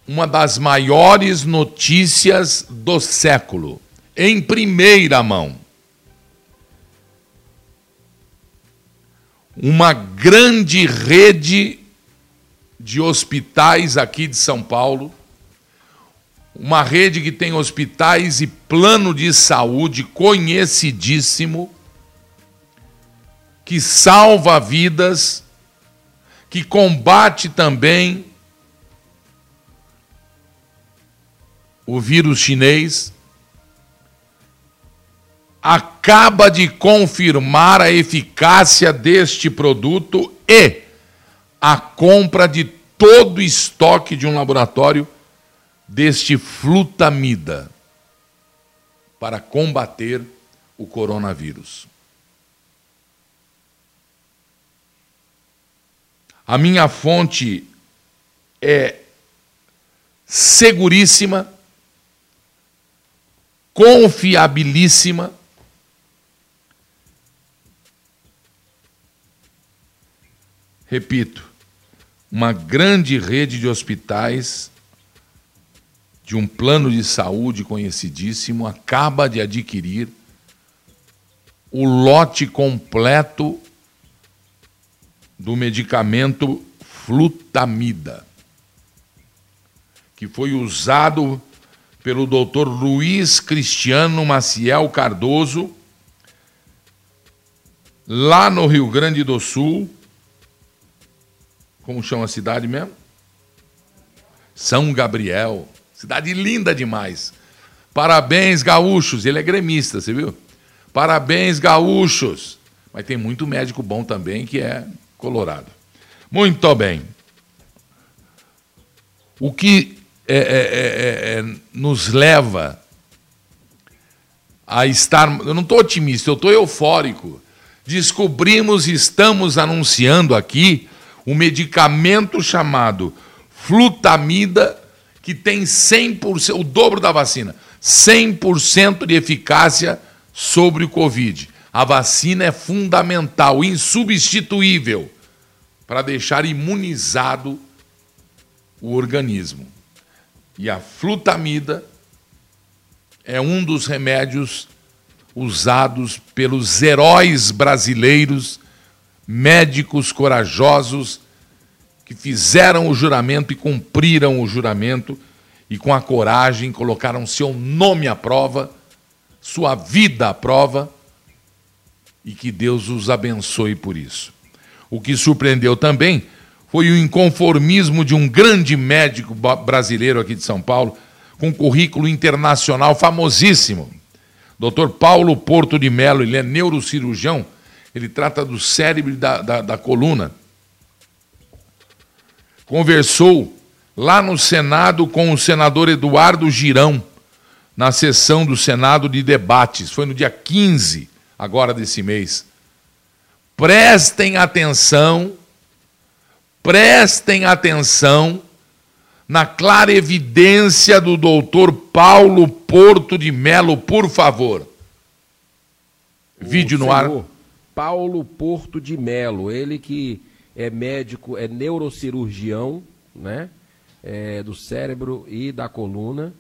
uma das maiores notícias do século, em primeira mão. uma grande rede de hospitais aqui de São Paulo, uma rede que tem hospitais e plano de saúde conhecidíssimo, que salva vidas, que combate também o vírus chinês, acaba de confirmar a eficácia deste produto e a compra de todo o estoque de um laboratório deste flutamida para combater o coronavírus. A minha fonte é seguríssima, confiabilíssima Repito, uma grande rede de hospitais de um plano de saúde conhecidíssimo acaba de adquirir o lote completo do medicamento flutamida, que foi usado pelo Dr. Luiz Cristiano Maciel Cardoso, lá no Rio Grande do Sul, como chama a cidade mesmo? São Gabriel. Cidade linda demais. Parabéns, gaúchos. Ele é gremista, você viu? Parabéns, gaúchos. Mas tem muito médico bom também que é colorado. Muito bem. O que é, é, é, é nos leva a estar. Eu não estou otimista, eu estou eufórico. Descobrimos estamos anunciando aqui um medicamento chamado flutamida, que tem 100%, o dobro da vacina, 100% de eficácia sobre o Covid. A vacina é fundamental, insubstituível, para deixar imunizado o organismo. E a flutamida é um dos remédios usados pelos heróis brasileiros, médicos corajosos que fizeram o juramento e cumpriram o juramento e com a coragem colocaram seu nome à prova, sua vida à prova e que Deus os abençoe por isso. O que surpreendeu também foi o inconformismo de um grande médico brasileiro aqui de São Paulo, com currículo internacional famosíssimo. Dr. Paulo Porto de Mello, ele é neurocirurgião, ele trata do cérebro da, da, da coluna. Conversou lá no Senado com o senador Eduardo Girão, na sessão do Senado de debates. Foi no dia 15, agora desse mês. Prestem atenção, prestem atenção na clara evidência do doutor Paulo Porto de Melo, por favor. O Vídeo no ar. Paulo Porto de Melo, ele que é médico, é neurocirurgião, né? É, do cérebro e da coluna.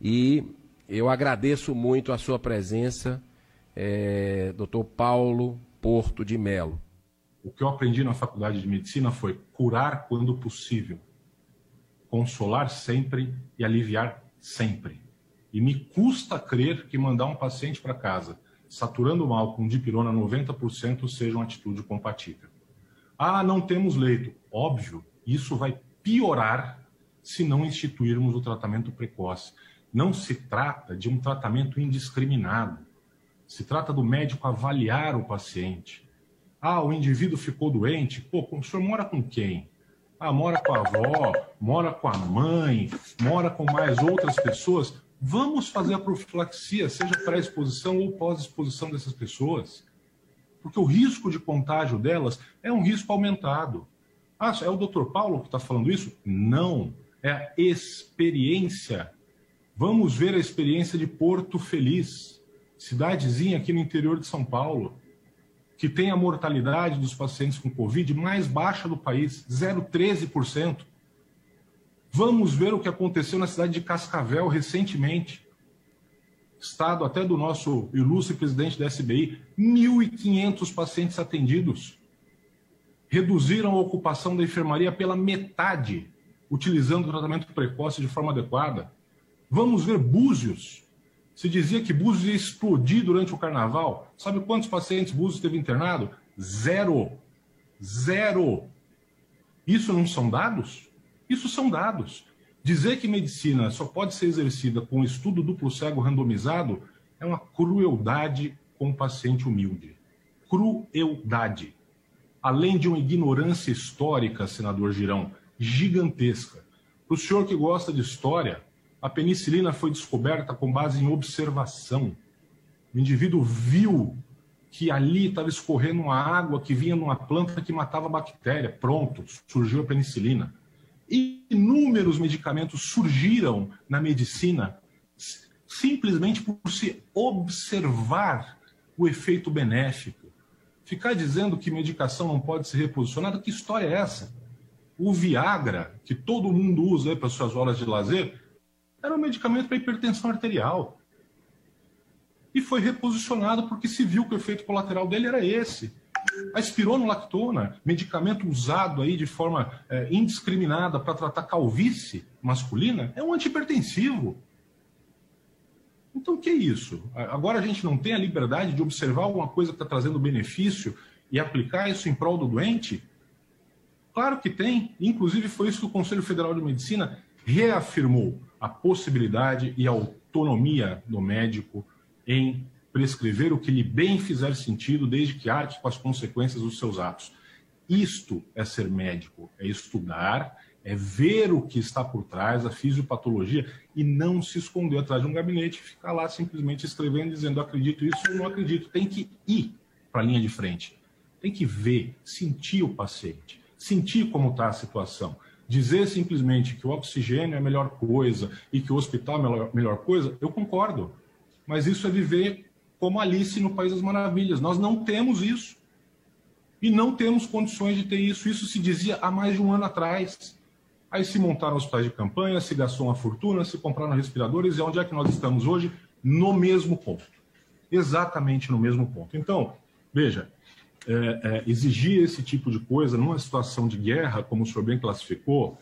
E eu agradeço muito a sua presença, é, doutor Paulo Porto de Melo. O que eu aprendi na faculdade de medicina foi curar quando possível consolar sempre e aliviar sempre. E me custa crer que mandar um paciente para casa saturando mal com dipirona 90% seja uma atitude compatível. Ah, não temos leito. Óbvio, isso vai piorar se não instituirmos o tratamento precoce. Não se trata de um tratamento indiscriminado. Se trata do médico avaliar o paciente. Ah, o indivíduo ficou doente. Pô, o senhor mora com quem? Ah, mora com a avó, mora com a mãe, mora com mais outras pessoas. Vamos fazer a profilaxia, seja pré-exposição ou pós-exposição dessas pessoas. Porque o risco de contágio delas é um risco aumentado. Ah, é o doutor Paulo que está falando isso? Não. É a experiência. Vamos ver a experiência de Porto Feliz, cidadezinha aqui no interior de São Paulo que tem a mortalidade dos pacientes com Covid mais baixa do país, 0,13%. Vamos ver o que aconteceu na cidade de Cascavel recentemente. Estado até do nosso ilustre presidente da SBI, 1.500 pacientes atendidos. Reduziram a ocupação da enfermaria pela metade, utilizando o tratamento precoce de forma adequada. Vamos ver Búzios, se dizia que Búzios ia explodir durante o carnaval. Sabe quantos pacientes Búzios teve internado? Zero. Zero. Isso não são dados? Isso são dados. Dizer que medicina só pode ser exercida com estudo duplo cego randomizado é uma crueldade com o paciente humilde. Crueldade. Além de uma ignorância histórica, senador Girão, gigantesca. Para o senhor que gosta de história, a penicilina foi descoberta com base em observação. O indivíduo viu que ali estava escorrendo uma água que vinha numa planta que matava bactéria. Pronto, surgiu a penicilina. Inúmeros medicamentos surgiram na medicina simplesmente por se observar o efeito benéfico. Ficar dizendo que medicação não pode ser reposicionada, que história é essa? O Viagra, que todo mundo usa para suas horas de lazer, era um medicamento para hipertensão arterial. E foi reposicionado porque se viu que o efeito colateral dele era esse. A espironolactona, medicamento usado aí de forma é, indiscriminada para tratar calvície masculina, é um antihipertensivo. Então, o que é isso? Agora a gente não tem a liberdade de observar alguma coisa que está trazendo benefício e aplicar isso em prol do doente? Claro que tem. Inclusive, foi isso que o Conselho Federal de Medicina reafirmou a possibilidade e a autonomia do médico em prescrever o que lhe bem fizer sentido, desde que arque com as consequências dos seus atos. Isto é ser médico, é estudar, é ver o que está por trás, a fisiopatologia, e não se esconder atrás de um gabinete e ficar lá simplesmente escrevendo, dizendo acredito isso ou não acredito. Tem que ir para a linha de frente. Tem que ver, sentir o paciente, sentir como está a situação. Dizer simplesmente que o oxigênio é a melhor coisa e que o hospital é a melhor, melhor coisa, eu concordo. Mas isso é viver como Alice no País das Maravilhas. Nós não temos isso. E não temos condições de ter isso. Isso se dizia há mais de um ano atrás. Aí se montaram hospitais de campanha, se gastou uma fortuna, se compraram respiradores, e onde é que nós estamos hoje? No mesmo ponto. Exatamente no mesmo ponto. Então, veja, é, é, exigir esse tipo de coisa numa situação de guerra, como o senhor bem classificou,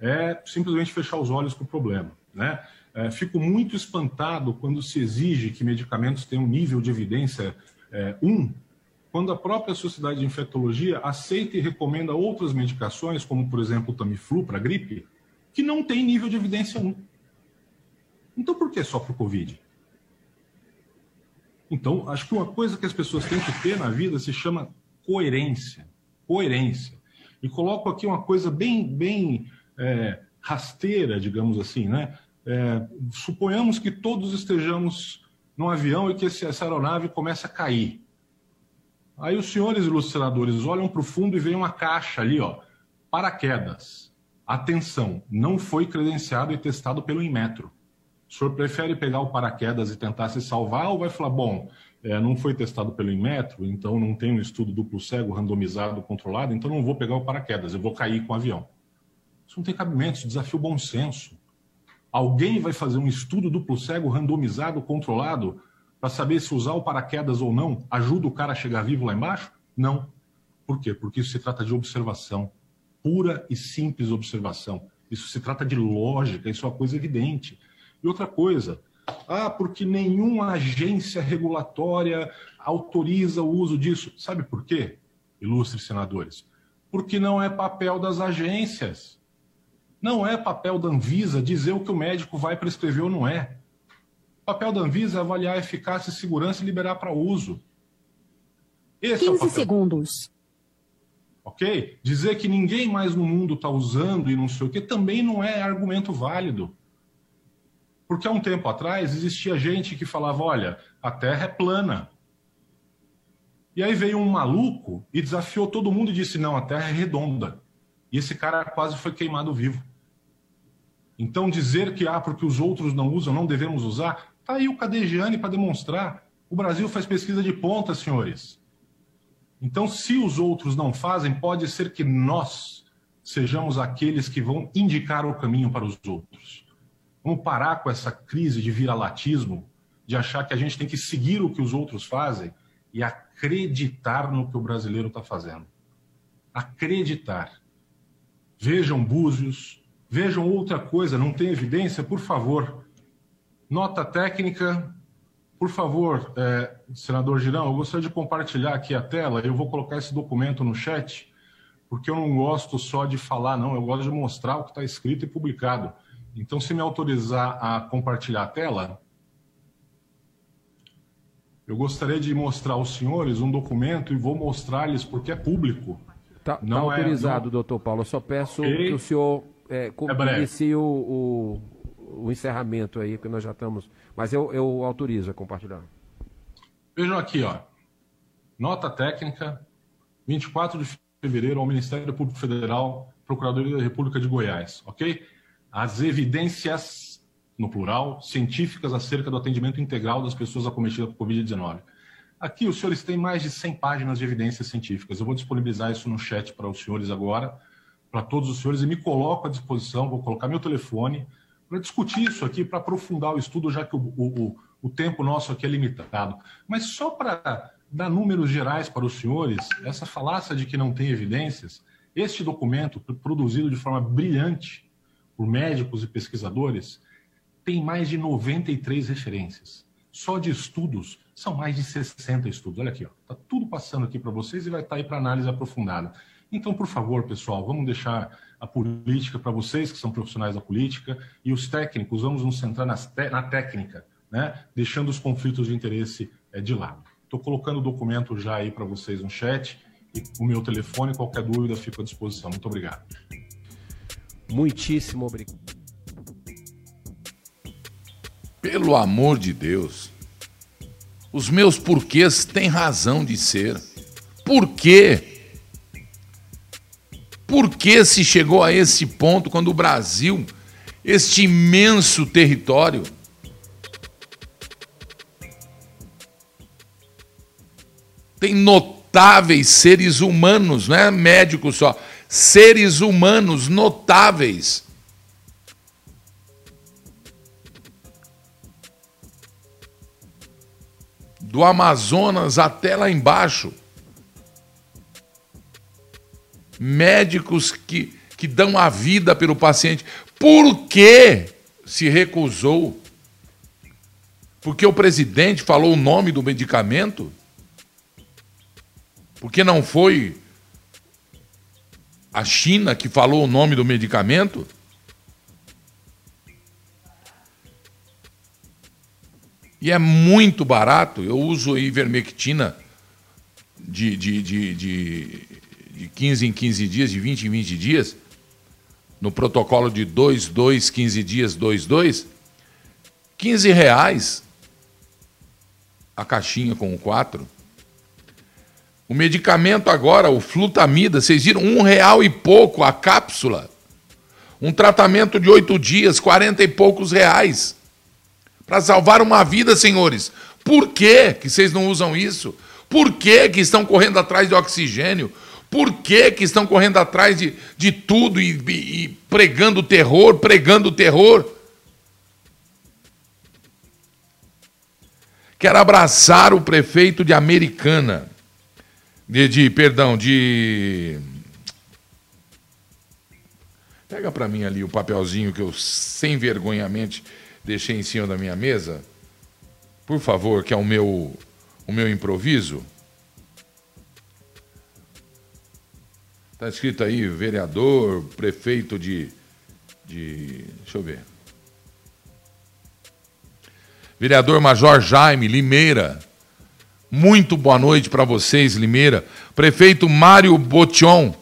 é simplesmente fechar os olhos para o problema. Né? É, fico muito espantado quando se exige que medicamentos tenham um nível de evidência 1, é, um, quando a própria Sociedade de Infectologia aceita e recomenda outras medicações, como por exemplo o Tamiflu para gripe, que não tem nível de evidência 1. Então por que só para o Covid? Então, acho que uma coisa que as pessoas têm que ter na vida se chama coerência. Coerência. E coloco aqui uma coisa bem, bem é, rasteira, digamos assim, né? É, suponhamos que todos estejamos num avião e que essa aeronave comece a cair. Aí os senhores ilustradores olham para o fundo e veem uma caixa ali, ó, paraquedas. Atenção, não foi credenciado e testado pelo Inmetro. O senhor prefere pegar o paraquedas e tentar se salvar ou vai falar, bom, é, não foi testado pelo Inmetro, então não tem um estudo duplo cego, randomizado, controlado, então não vou pegar o paraquedas, eu vou cair com o avião. Isso não tem cabimento, isso desafia o bom senso. Alguém vai fazer um estudo duplo cego, randomizado, controlado, para saber se usar o paraquedas ou não ajuda o cara a chegar vivo lá embaixo? Não. Por quê? Porque isso se trata de observação, pura e simples observação. Isso se trata de lógica, isso é uma coisa evidente. E outra coisa, ah, porque nenhuma agência regulatória autoriza o uso disso. Sabe por quê, ilustres senadores? Porque não é papel das agências. Não é papel da Anvisa dizer o que o médico vai prescrever ou não é. O papel da Anvisa é avaliar a eficácia e segurança e liberar para uso. Esse 15 é segundos. Ok? Dizer que ninguém mais no mundo está usando e não sei o que também não é argumento válido. Porque há um tempo atrás existia gente que falava: olha, a Terra é plana. E aí veio um maluco e desafiou todo mundo e disse: não, a Terra é redonda. E esse cara quase foi queimado vivo. Então dizer que ah, porque os outros não usam, não devemos usar, Está aí o Cadegiani para demonstrar. O Brasil faz pesquisa de ponta, senhores. Então, se os outros não fazem, pode ser que nós sejamos aqueles que vão indicar o caminho para os outros. Vamos parar com essa crise de viralatismo, de achar que a gente tem que seguir o que os outros fazem e acreditar no que o brasileiro está fazendo. Acreditar. Vejam Búzios, vejam outra coisa, não tem evidência? Por favor, Nota técnica, por favor, é, senador Girão, eu gostaria de compartilhar aqui a tela. Eu vou colocar esse documento no chat, porque eu não gosto só de falar, não. Eu gosto de mostrar o que está escrito e publicado. Então, se me autorizar a compartilhar a tela, eu gostaria de mostrar aos senhores um documento e vou mostrar-lhes porque é público. Está tá autorizado, é, não... doutor Paulo. Eu só peço que o senhor é, é inicie o, o, o encerramento aí, porque nós já estamos. Mas eu, eu autorizo a compartilhar. Vejam aqui, ó. Nota técnica, 24 de fevereiro, ao Ministério Público Federal, Procuradoria da República de Goiás, ok? As evidências, no plural, científicas acerca do atendimento integral das pessoas acometidas por Covid-19. Aqui os senhores têm mais de 100 páginas de evidências científicas. Eu vou disponibilizar isso no chat para os senhores agora, para todos os senhores, e me coloco à disposição, vou colocar meu telefone, para discutir isso aqui, para aprofundar o estudo, já que o, o, o tempo nosso aqui é limitado. Mas só para dar números gerais para os senhores, essa falácia de que não tem evidências, este documento, produzido de forma brilhante por médicos e pesquisadores, tem mais de 93 referências. Só de estudos, são mais de 60 estudos. Olha aqui, está tudo passando aqui para vocês e vai estar tá aí para análise aprofundada. Então, por favor, pessoal, vamos deixar a política para vocês que são profissionais da política e os técnicos, vamos nos centrar na técnica, né? deixando os conflitos de interesse é, de lado. Estou colocando o documento já aí para vocês no chat e o meu telefone, qualquer dúvida, fico à disposição. Muito obrigado. Muitíssimo obrigado. Pelo amor de Deus, os meus porquês têm razão de ser. Por quê? Por que se chegou a esse ponto quando o Brasil, este imenso território, tem notáveis seres humanos, não é médicos só, seres humanos notáveis. Do Amazonas até lá embaixo. Médicos que, que dão a vida pelo paciente. Por que se recusou? Porque o presidente falou o nome do medicamento? Porque não foi a China que falou o nome do medicamento? E é muito barato. Eu uso ivermectina de, de, de, de, de 15 em 15 dias, de 20 em 20 dias, no protocolo de 2, 2, 15 dias, 2, 2. 15 reais a caixinha com o 4. O medicamento agora, o flutamida, vocês viram, um real e pouco a cápsula. Um tratamento de oito dias, quarenta e poucos reais. Para salvar uma vida, senhores. Por que, que vocês não usam isso? Por que, que estão correndo atrás de oxigênio? Por que, que estão correndo atrás de, de tudo e, e, e pregando terror, pregando terror? Quero abraçar o prefeito de Americana de, de perdão, de. Pega para mim ali o papelzinho que eu, sem vergonhamente, deixei em cima da minha mesa. Por favor, que é o meu, o meu improviso. Está escrito aí, vereador, prefeito de, de. Deixa eu ver. Vereador Major Jaime Limeira muito boa noite para vocês, Limeira. Prefeito Mário Botion.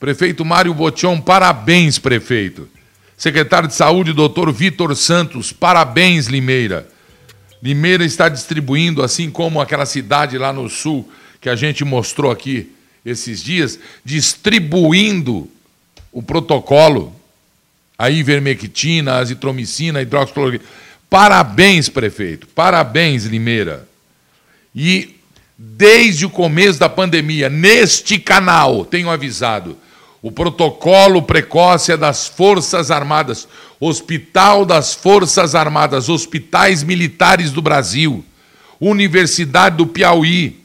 Prefeito Mário Botion, parabéns, prefeito. Secretário de Saúde, doutor Vitor Santos, parabéns, Limeira. Limeira está distribuindo, assim como aquela cidade lá no sul que a gente mostrou aqui esses dias, distribuindo o protocolo, a ivermectina, a azitromicina, a hidroxicloroquina. Parabéns, prefeito. Parabéns, Limeira. E desde o começo da pandemia, neste canal, tenho avisado, o protocolo precoce é das Forças Armadas, Hospital das Forças Armadas, Hospitais Militares do Brasil, Universidade do Piauí,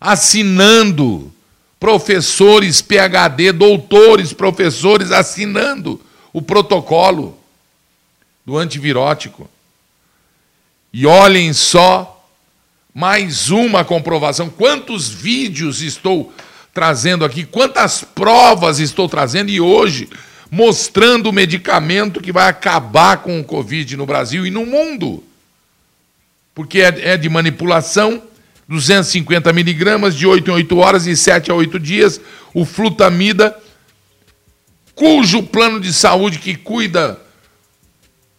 assinando, professores PhD, doutores, professores assinando o protocolo do antivirótico. E olhem só, mais uma comprovação. Quantos vídeos estou trazendo aqui, quantas provas estou trazendo e hoje mostrando o medicamento que vai acabar com o Covid no Brasil e no mundo. Porque é, é de manipulação, 250 miligramas, de 8 em 8 horas e 7 a 8 dias, o flutamida, cujo plano de saúde que cuida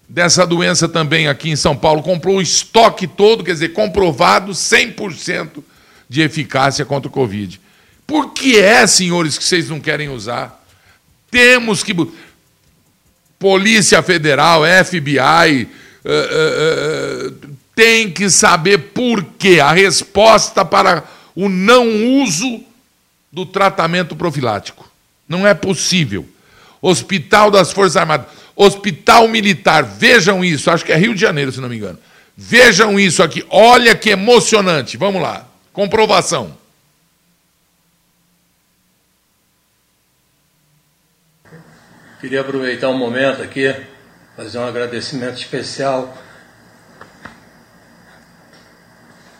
dessa doença também aqui em São Paulo, comprou o estoque todo, quer dizer, comprovado 100% de eficácia contra o Covid. Por que é, senhores, que vocês não querem usar? Temos que. Polícia Federal, FBI, uh, uh, uh, tem que saber por quê. A resposta para o não uso do tratamento profilático. Não é possível. Hospital das Forças Armadas Hospital Militar, vejam isso, acho que é Rio de Janeiro, se não me engano. Vejam isso aqui, olha que emocionante. Vamos lá, comprovação. Queria aproveitar um momento aqui, fazer um agradecimento especial.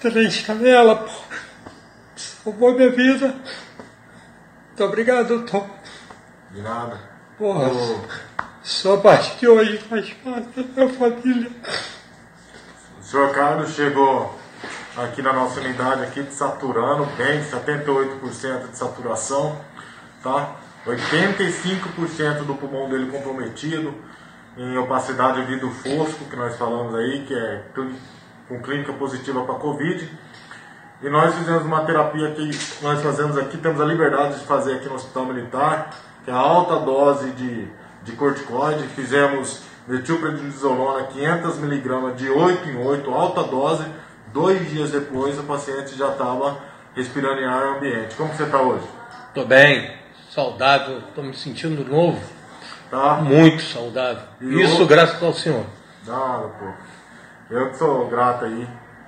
Três canela, pô. salvou minha vida. Muito obrigado, doutor. De nada. Porra, só a partir de hoje faz parte da minha família. O senhor Carlos chegou aqui na nossa unidade aqui saturando bem, 78% de saturação, tá? 85% do pulmão dele comprometido, em opacidade de vidro fosco, que nós falamos aí, que é com clínica positiva para Covid. E nós fizemos uma terapia que nós fazemos aqui, temos a liberdade de fazer aqui no Hospital Militar, que é a alta dose de, de corticoide. Fizemos metilprednisolona 500mg de 8 em 8, alta dose. Dois dias depois o paciente já estava respirando em ar ambiente. Como você está hoje? Estou bem, saudável, estou me sentindo novo. Tá? Muito saudável. E Isso graças ao senhor. Nada, pô. Eu que sou grato aí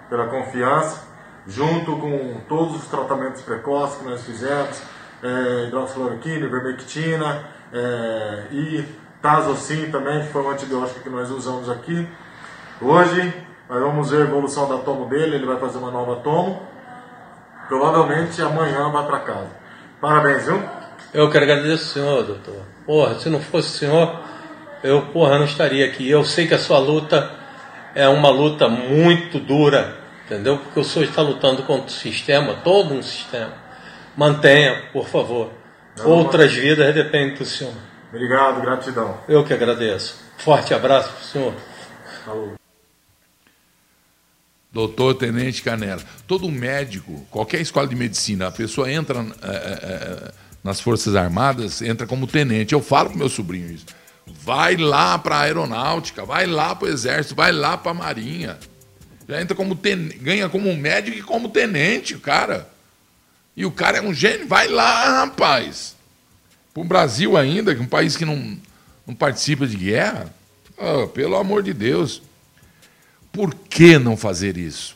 pela confiança, junto com todos os tratamentos precoces que nós fizemos, é, hidroxicloroquina, ivermectina é, e tazocin também, que foi um antibiótico que nós usamos aqui. Hoje nós vamos ver a evolução da tomo dele, ele vai fazer uma nova tomo. Provavelmente amanhã vai para casa. Parabéns, viu? Eu que agradeço o senhor, doutor. Porra, se não fosse o senhor, eu, porra, não estaria aqui. Eu sei que a sua luta é uma luta muito dura, entendeu? Porque o senhor está lutando contra o sistema, todo um sistema. Mantenha, por favor. Não, Outras vidas dependem do senhor. Obrigado, gratidão. Eu que agradeço. Forte abraço para o senhor. Falou. Doutor Tenente Canela. Todo médico, qualquer escola de medicina, a pessoa entra eh, eh, nas Forças Armadas, entra como tenente. Eu falo pro meu sobrinho isso. Vai lá para a aeronáutica, vai lá para o exército, vai lá para a marinha. Já entra como ten... ganha como médico e como tenente, cara. E o cara é um gênio, vai lá, rapaz. Para o Brasil ainda, que é um país que não, não participa de guerra, ah, pelo amor de Deus. Por que não fazer isso?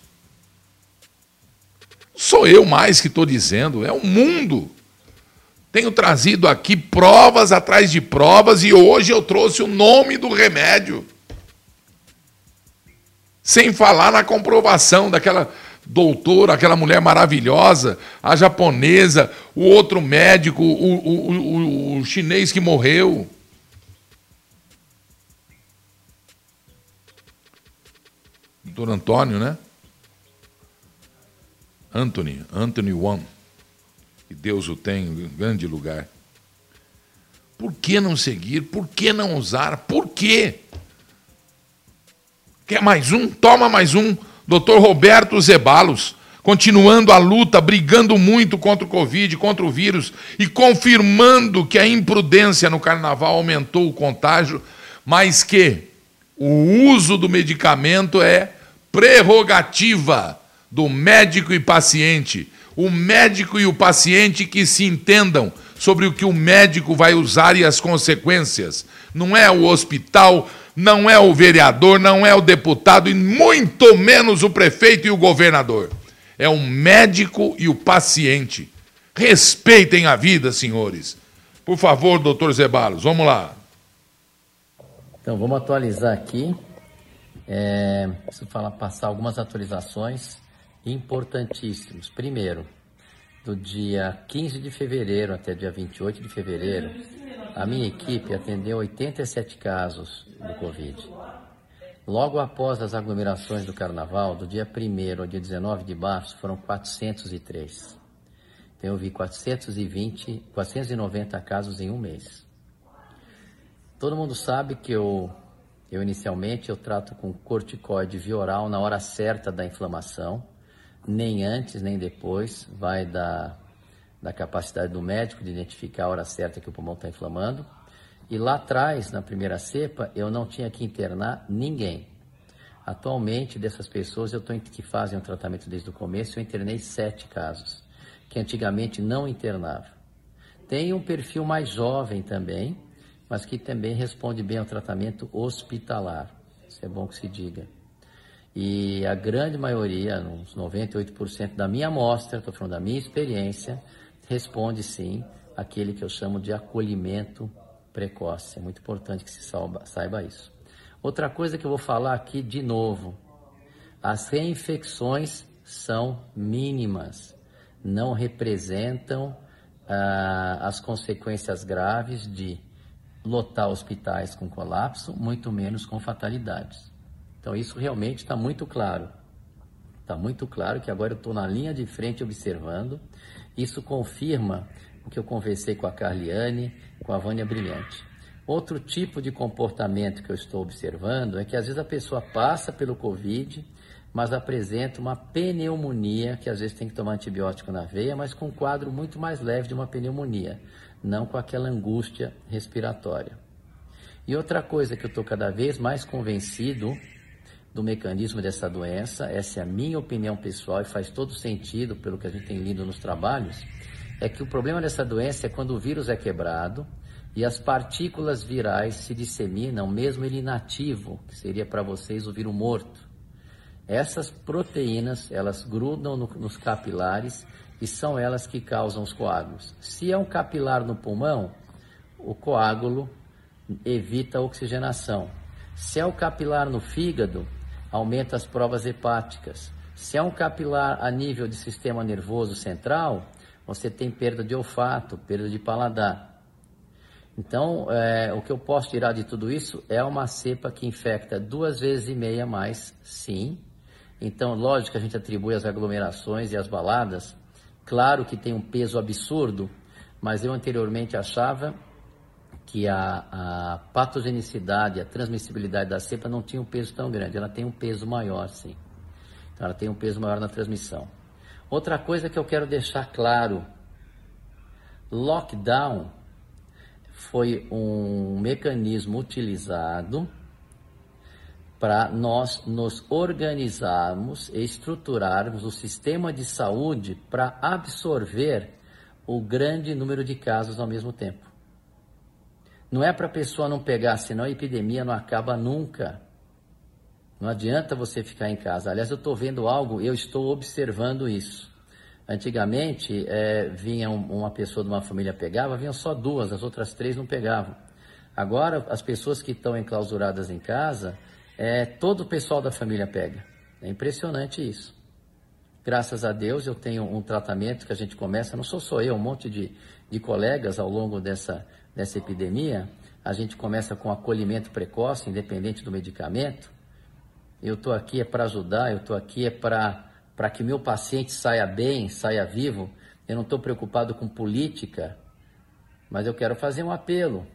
Sou eu mais que estou dizendo, é o mundo. Tenho trazido aqui provas atrás de provas e hoje eu trouxe o nome do remédio. Sem falar na comprovação daquela doutora, aquela mulher maravilhosa, a japonesa, o outro médico, o, o, o, o chinês que morreu. Doutor Antônio, né? Anthony, Anthony Wong. Que Deus o tem em grande lugar. Por que não seguir? Por que não usar? Por quê? Quer mais um? Toma mais um. Doutor Roberto Zebalos, continuando a luta, brigando muito contra o Covid, contra o vírus e confirmando que a imprudência no carnaval aumentou o contágio, mas que o uso do medicamento é prerrogativa do médico e paciente. O médico e o paciente que se entendam sobre o que o médico vai usar e as consequências. Não é o hospital, não é o vereador, não é o deputado e muito menos o prefeito e o governador. É o médico e o paciente. Respeitem a vida, senhores. Por favor, doutor Zebalos, vamos lá. Então, vamos atualizar aqui. É, preciso falar, passar algumas atualizações importantíssimas. Primeiro, do dia 15 de fevereiro até dia 28 de fevereiro, a minha equipe atendeu 87 casos do Covid. Logo após as aglomerações do Carnaval, do dia 1 ao dia 19 de março, foram 403. Então, eu vi 420, 490 casos em um mês. Todo mundo sabe que eu, eu inicialmente eu trato com corticoide via oral na hora certa da inflamação, nem antes nem depois, vai da, da capacidade do médico de identificar a hora certa que o pulmão está inflamando. E lá atrás, na primeira cepa, eu não tinha que internar ninguém. Atualmente, dessas pessoas eu tô, que fazem o tratamento desde o começo, eu internei sete casos, que antigamente não internava. Tem um perfil mais jovem também, mas que também responde bem ao tratamento hospitalar. Isso é bom que se diga. E a grande maioria, uns 98% da minha amostra, estou falando da minha experiência, responde sim aquele que eu chamo de acolhimento precoce. É muito importante que se saiba, isso. Outra coisa que eu vou falar aqui de novo: as reinfecções são mínimas. não representam ah, as consequências graves de lotar hospitais com colapso, muito menos com fatalidades. Então, isso realmente está muito claro. Está muito claro que agora eu estou na linha de frente observando. Isso confirma o que eu conversei com a Carliane, com a Vânia Brilhante. Outro tipo de comportamento que eu estou observando é que às vezes a pessoa passa pelo Covid, mas apresenta uma pneumonia, que às vezes tem que tomar antibiótico na veia, mas com um quadro muito mais leve de uma pneumonia, não com aquela angústia respiratória. E outra coisa que eu estou cada vez mais convencido do mecanismo dessa doença, essa é a minha opinião pessoal e faz todo sentido pelo que a gente tem lido nos trabalhos, é que o problema dessa doença é quando o vírus é quebrado, e as partículas virais se disseminam, mesmo ele inativo, que seria para vocês o vírus morto. Essas proteínas, elas grudam no, nos capilares e são elas que causam os coágulos. Se é um capilar no pulmão, o coágulo evita a oxigenação. Se é o capilar no fígado, aumenta as provas hepáticas. Se é um capilar a nível de sistema nervoso central, você tem perda de olfato, perda de paladar. Então, é, o que eu posso tirar de tudo isso é uma cepa que infecta duas vezes e meia mais, sim. Então, lógico que a gente atribui as aglomerações e as baladas. Claro que tem um peso absurdo, mas eu anteriormente achava que a, a patogenicidade, a transmissibilidade da cepa não tinha um peso tão grande. Ela tem um peso maior, sim. Então, ela tem um peso maior na transmissão. Outra coisa que eu quero deixar claro: lockdown foi um mecanismo utilizado para nós nos organizarmos e estruturarmos o sistema de saúde para absorver o grande número de casos ao mesmo tempo. Não é para a pessoa não pegar, senão a epidemia não acaba nunca. Não adianta você ficar em casa. Aliás, eu estou vendo algo, eu estou observando isso. Antigamente, é, vinha uma pessoa de uma família pegava, vinham só duas, as outras três não pegavam. Agora, as pessoas que estão enclausuradas em casa, é, todo o pessoal da família pega. É impressionante isso. Graças a Deus, eu tenho um tratamento que a gente começa, não sou só eu, um monte de, de colegas ao longo dessa, dessa epidemia. A gente começa com acolhimento precoce, independente do medicamento. Eu estou aqui é para ajudar, eu estou aqui é para que meu paciente saia bem, saia vivo. Eu não estou preocupado com política, mas eu quero fazer um apelo.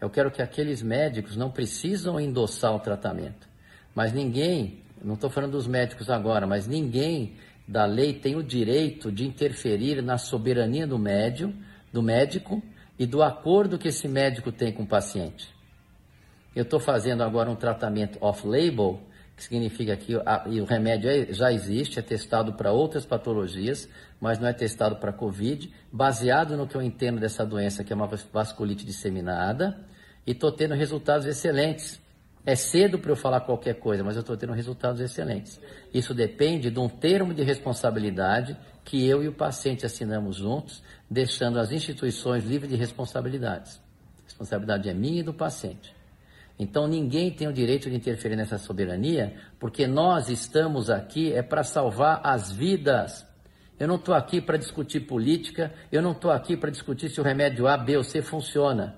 Eu quero que aqueles médicos não precisam endossar o tratamento. Mas ninguém, não estou falando dos médicos agora, mas ninguém da lei tem o direito de interferir na soberania do médium, do médico e do acordo que esse médico tem com o paciente. Eu estou fazendo agora um tratamento off-label que significa que a, o remédio é, já existe, é testado para outras patologias, mas não é testado para Covid, baseado no que eu entendo dessa doença, que é uma vasculite disseminada, e estou tendo resultados excelentes. É cedo para eu falar qualquer coisa, mas eu estou tendo resultados excelentes. Isso depende de um termo de responsabilidade que eu e o paciente assinamos juntos, deixando as instituições livres de responsabilidades. A responsabilidade é minha e do paciente. Então ninguém tem o direito de interferir nessa soberania, porque nós estamos aqui é para salvar as vidas. Eu não estou aqui para discutir política, eu não estou aqui para discutir se o remédio A, B ou C funciona.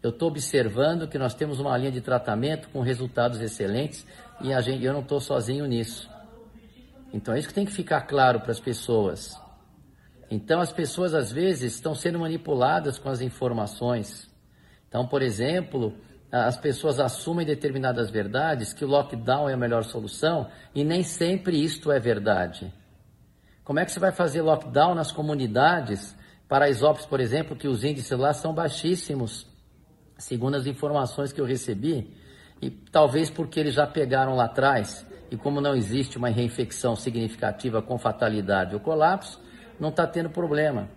Eu estou observando que nós temos uma linha de tratamento com resultados excelentes e gente, eu não estou sozinho nisso. Então é isso que tem que ficar claro para as pessoas. Então as pessoas às vezes estão sendo manipuladas com as informações. Então, por exemplo, as pessoas assumem determinadas verdades, que o lockdown é a melhor solução, e nem sempre isto é verdade. Como é que você vai fazer lockdown nas comunidades, Paraisópolis, por exemplo, que os índices lá são baixíssimos, segundo as informações que eu recebi, e talvez porque eles já pegaram lá atrás, e como não existe uma reinfecção significativa com fatalidade ou colapso, não está tendo problema.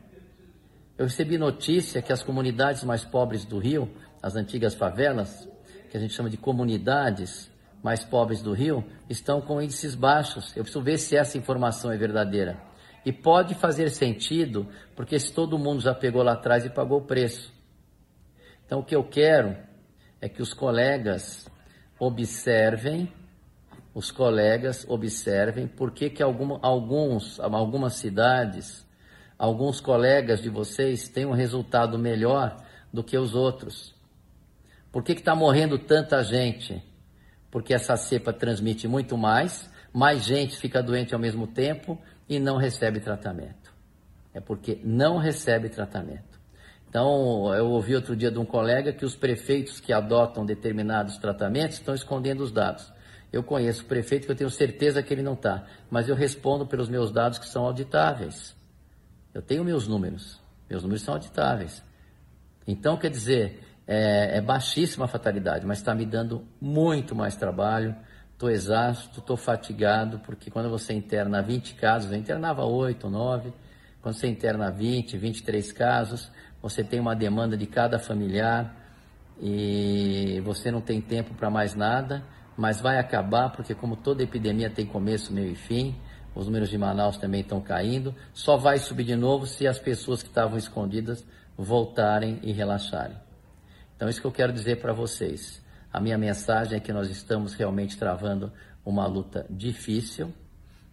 Eu recebi notícia que as comunidades mais pobres do Rio as antigas favelas, que a gente chama de comunidades mais pobres do Rio, estão com índices baixos. Eu preciso ver se essa informação é verdadeira. E pode fazer sentido, porque se todo mundo já pegou lá atrás e pagou o preço. Então, o que eu quero é que os colegas observem os colegas observem por que, que alguma, alguns, algumas cidades, alguns colegas de vocês têm um resultado melhor do que os outros. Por que está morrendo tanta gente? Porque essa cepa transmite muito mais, mais gente fica doente ao mesmo tempo e não recebe tratamento. É porque não recebe tratamento. Então, eu ouvi outro dia de um colega que os prefeitos que adotam determinados tratamentos estão escondendo os dados. Eu conheço o prefeito que eu tenho certeza que ele não está, mas eu respondo pelos meus dados que são auditáveis. Eu tenho meus números, meus números são auditáveis. Então, quer dizer, é, é baixíssima a fatalidade, mas está me dando muito mais trabalho. Estou exausto, estou fatigado, porque quando você interna 20 casos, eu internava 8, 9, quando você interna 20, 23 casos, você tem uma demanda de cada familiar e você não tem tempo para mais nada, mas vai acabar porque como toda epidemia tem começo, meio e fim, os números de Manaus também estão caindo, só vai subir de novo se as pessoas que estavam escondidas voltarem e relaxarem. Então isso que eu quero dizer para vocês. A minha mensagem é que nós estamos realmente travando uma luta difícil,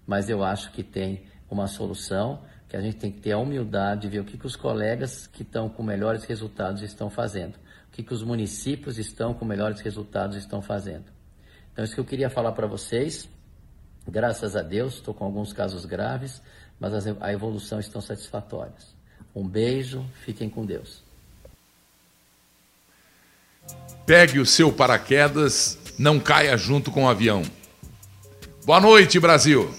mas eu acho que tem uma solução que a gente tem que ter a humildade de ver o que, que os colegas que estão com melhores resultados estão fazendo, o que, que os municípios estão com melhores resultados estão fazendo. Então, isso que eu queria falar para vocês. Graças a Deus, estou com alguns casos graves, mas a evolução estão satisfatórias. Um beijo, fiquem com Deus. Pegue o seu paraquedas, não caia junto com o avião. Boa noite, Brasil!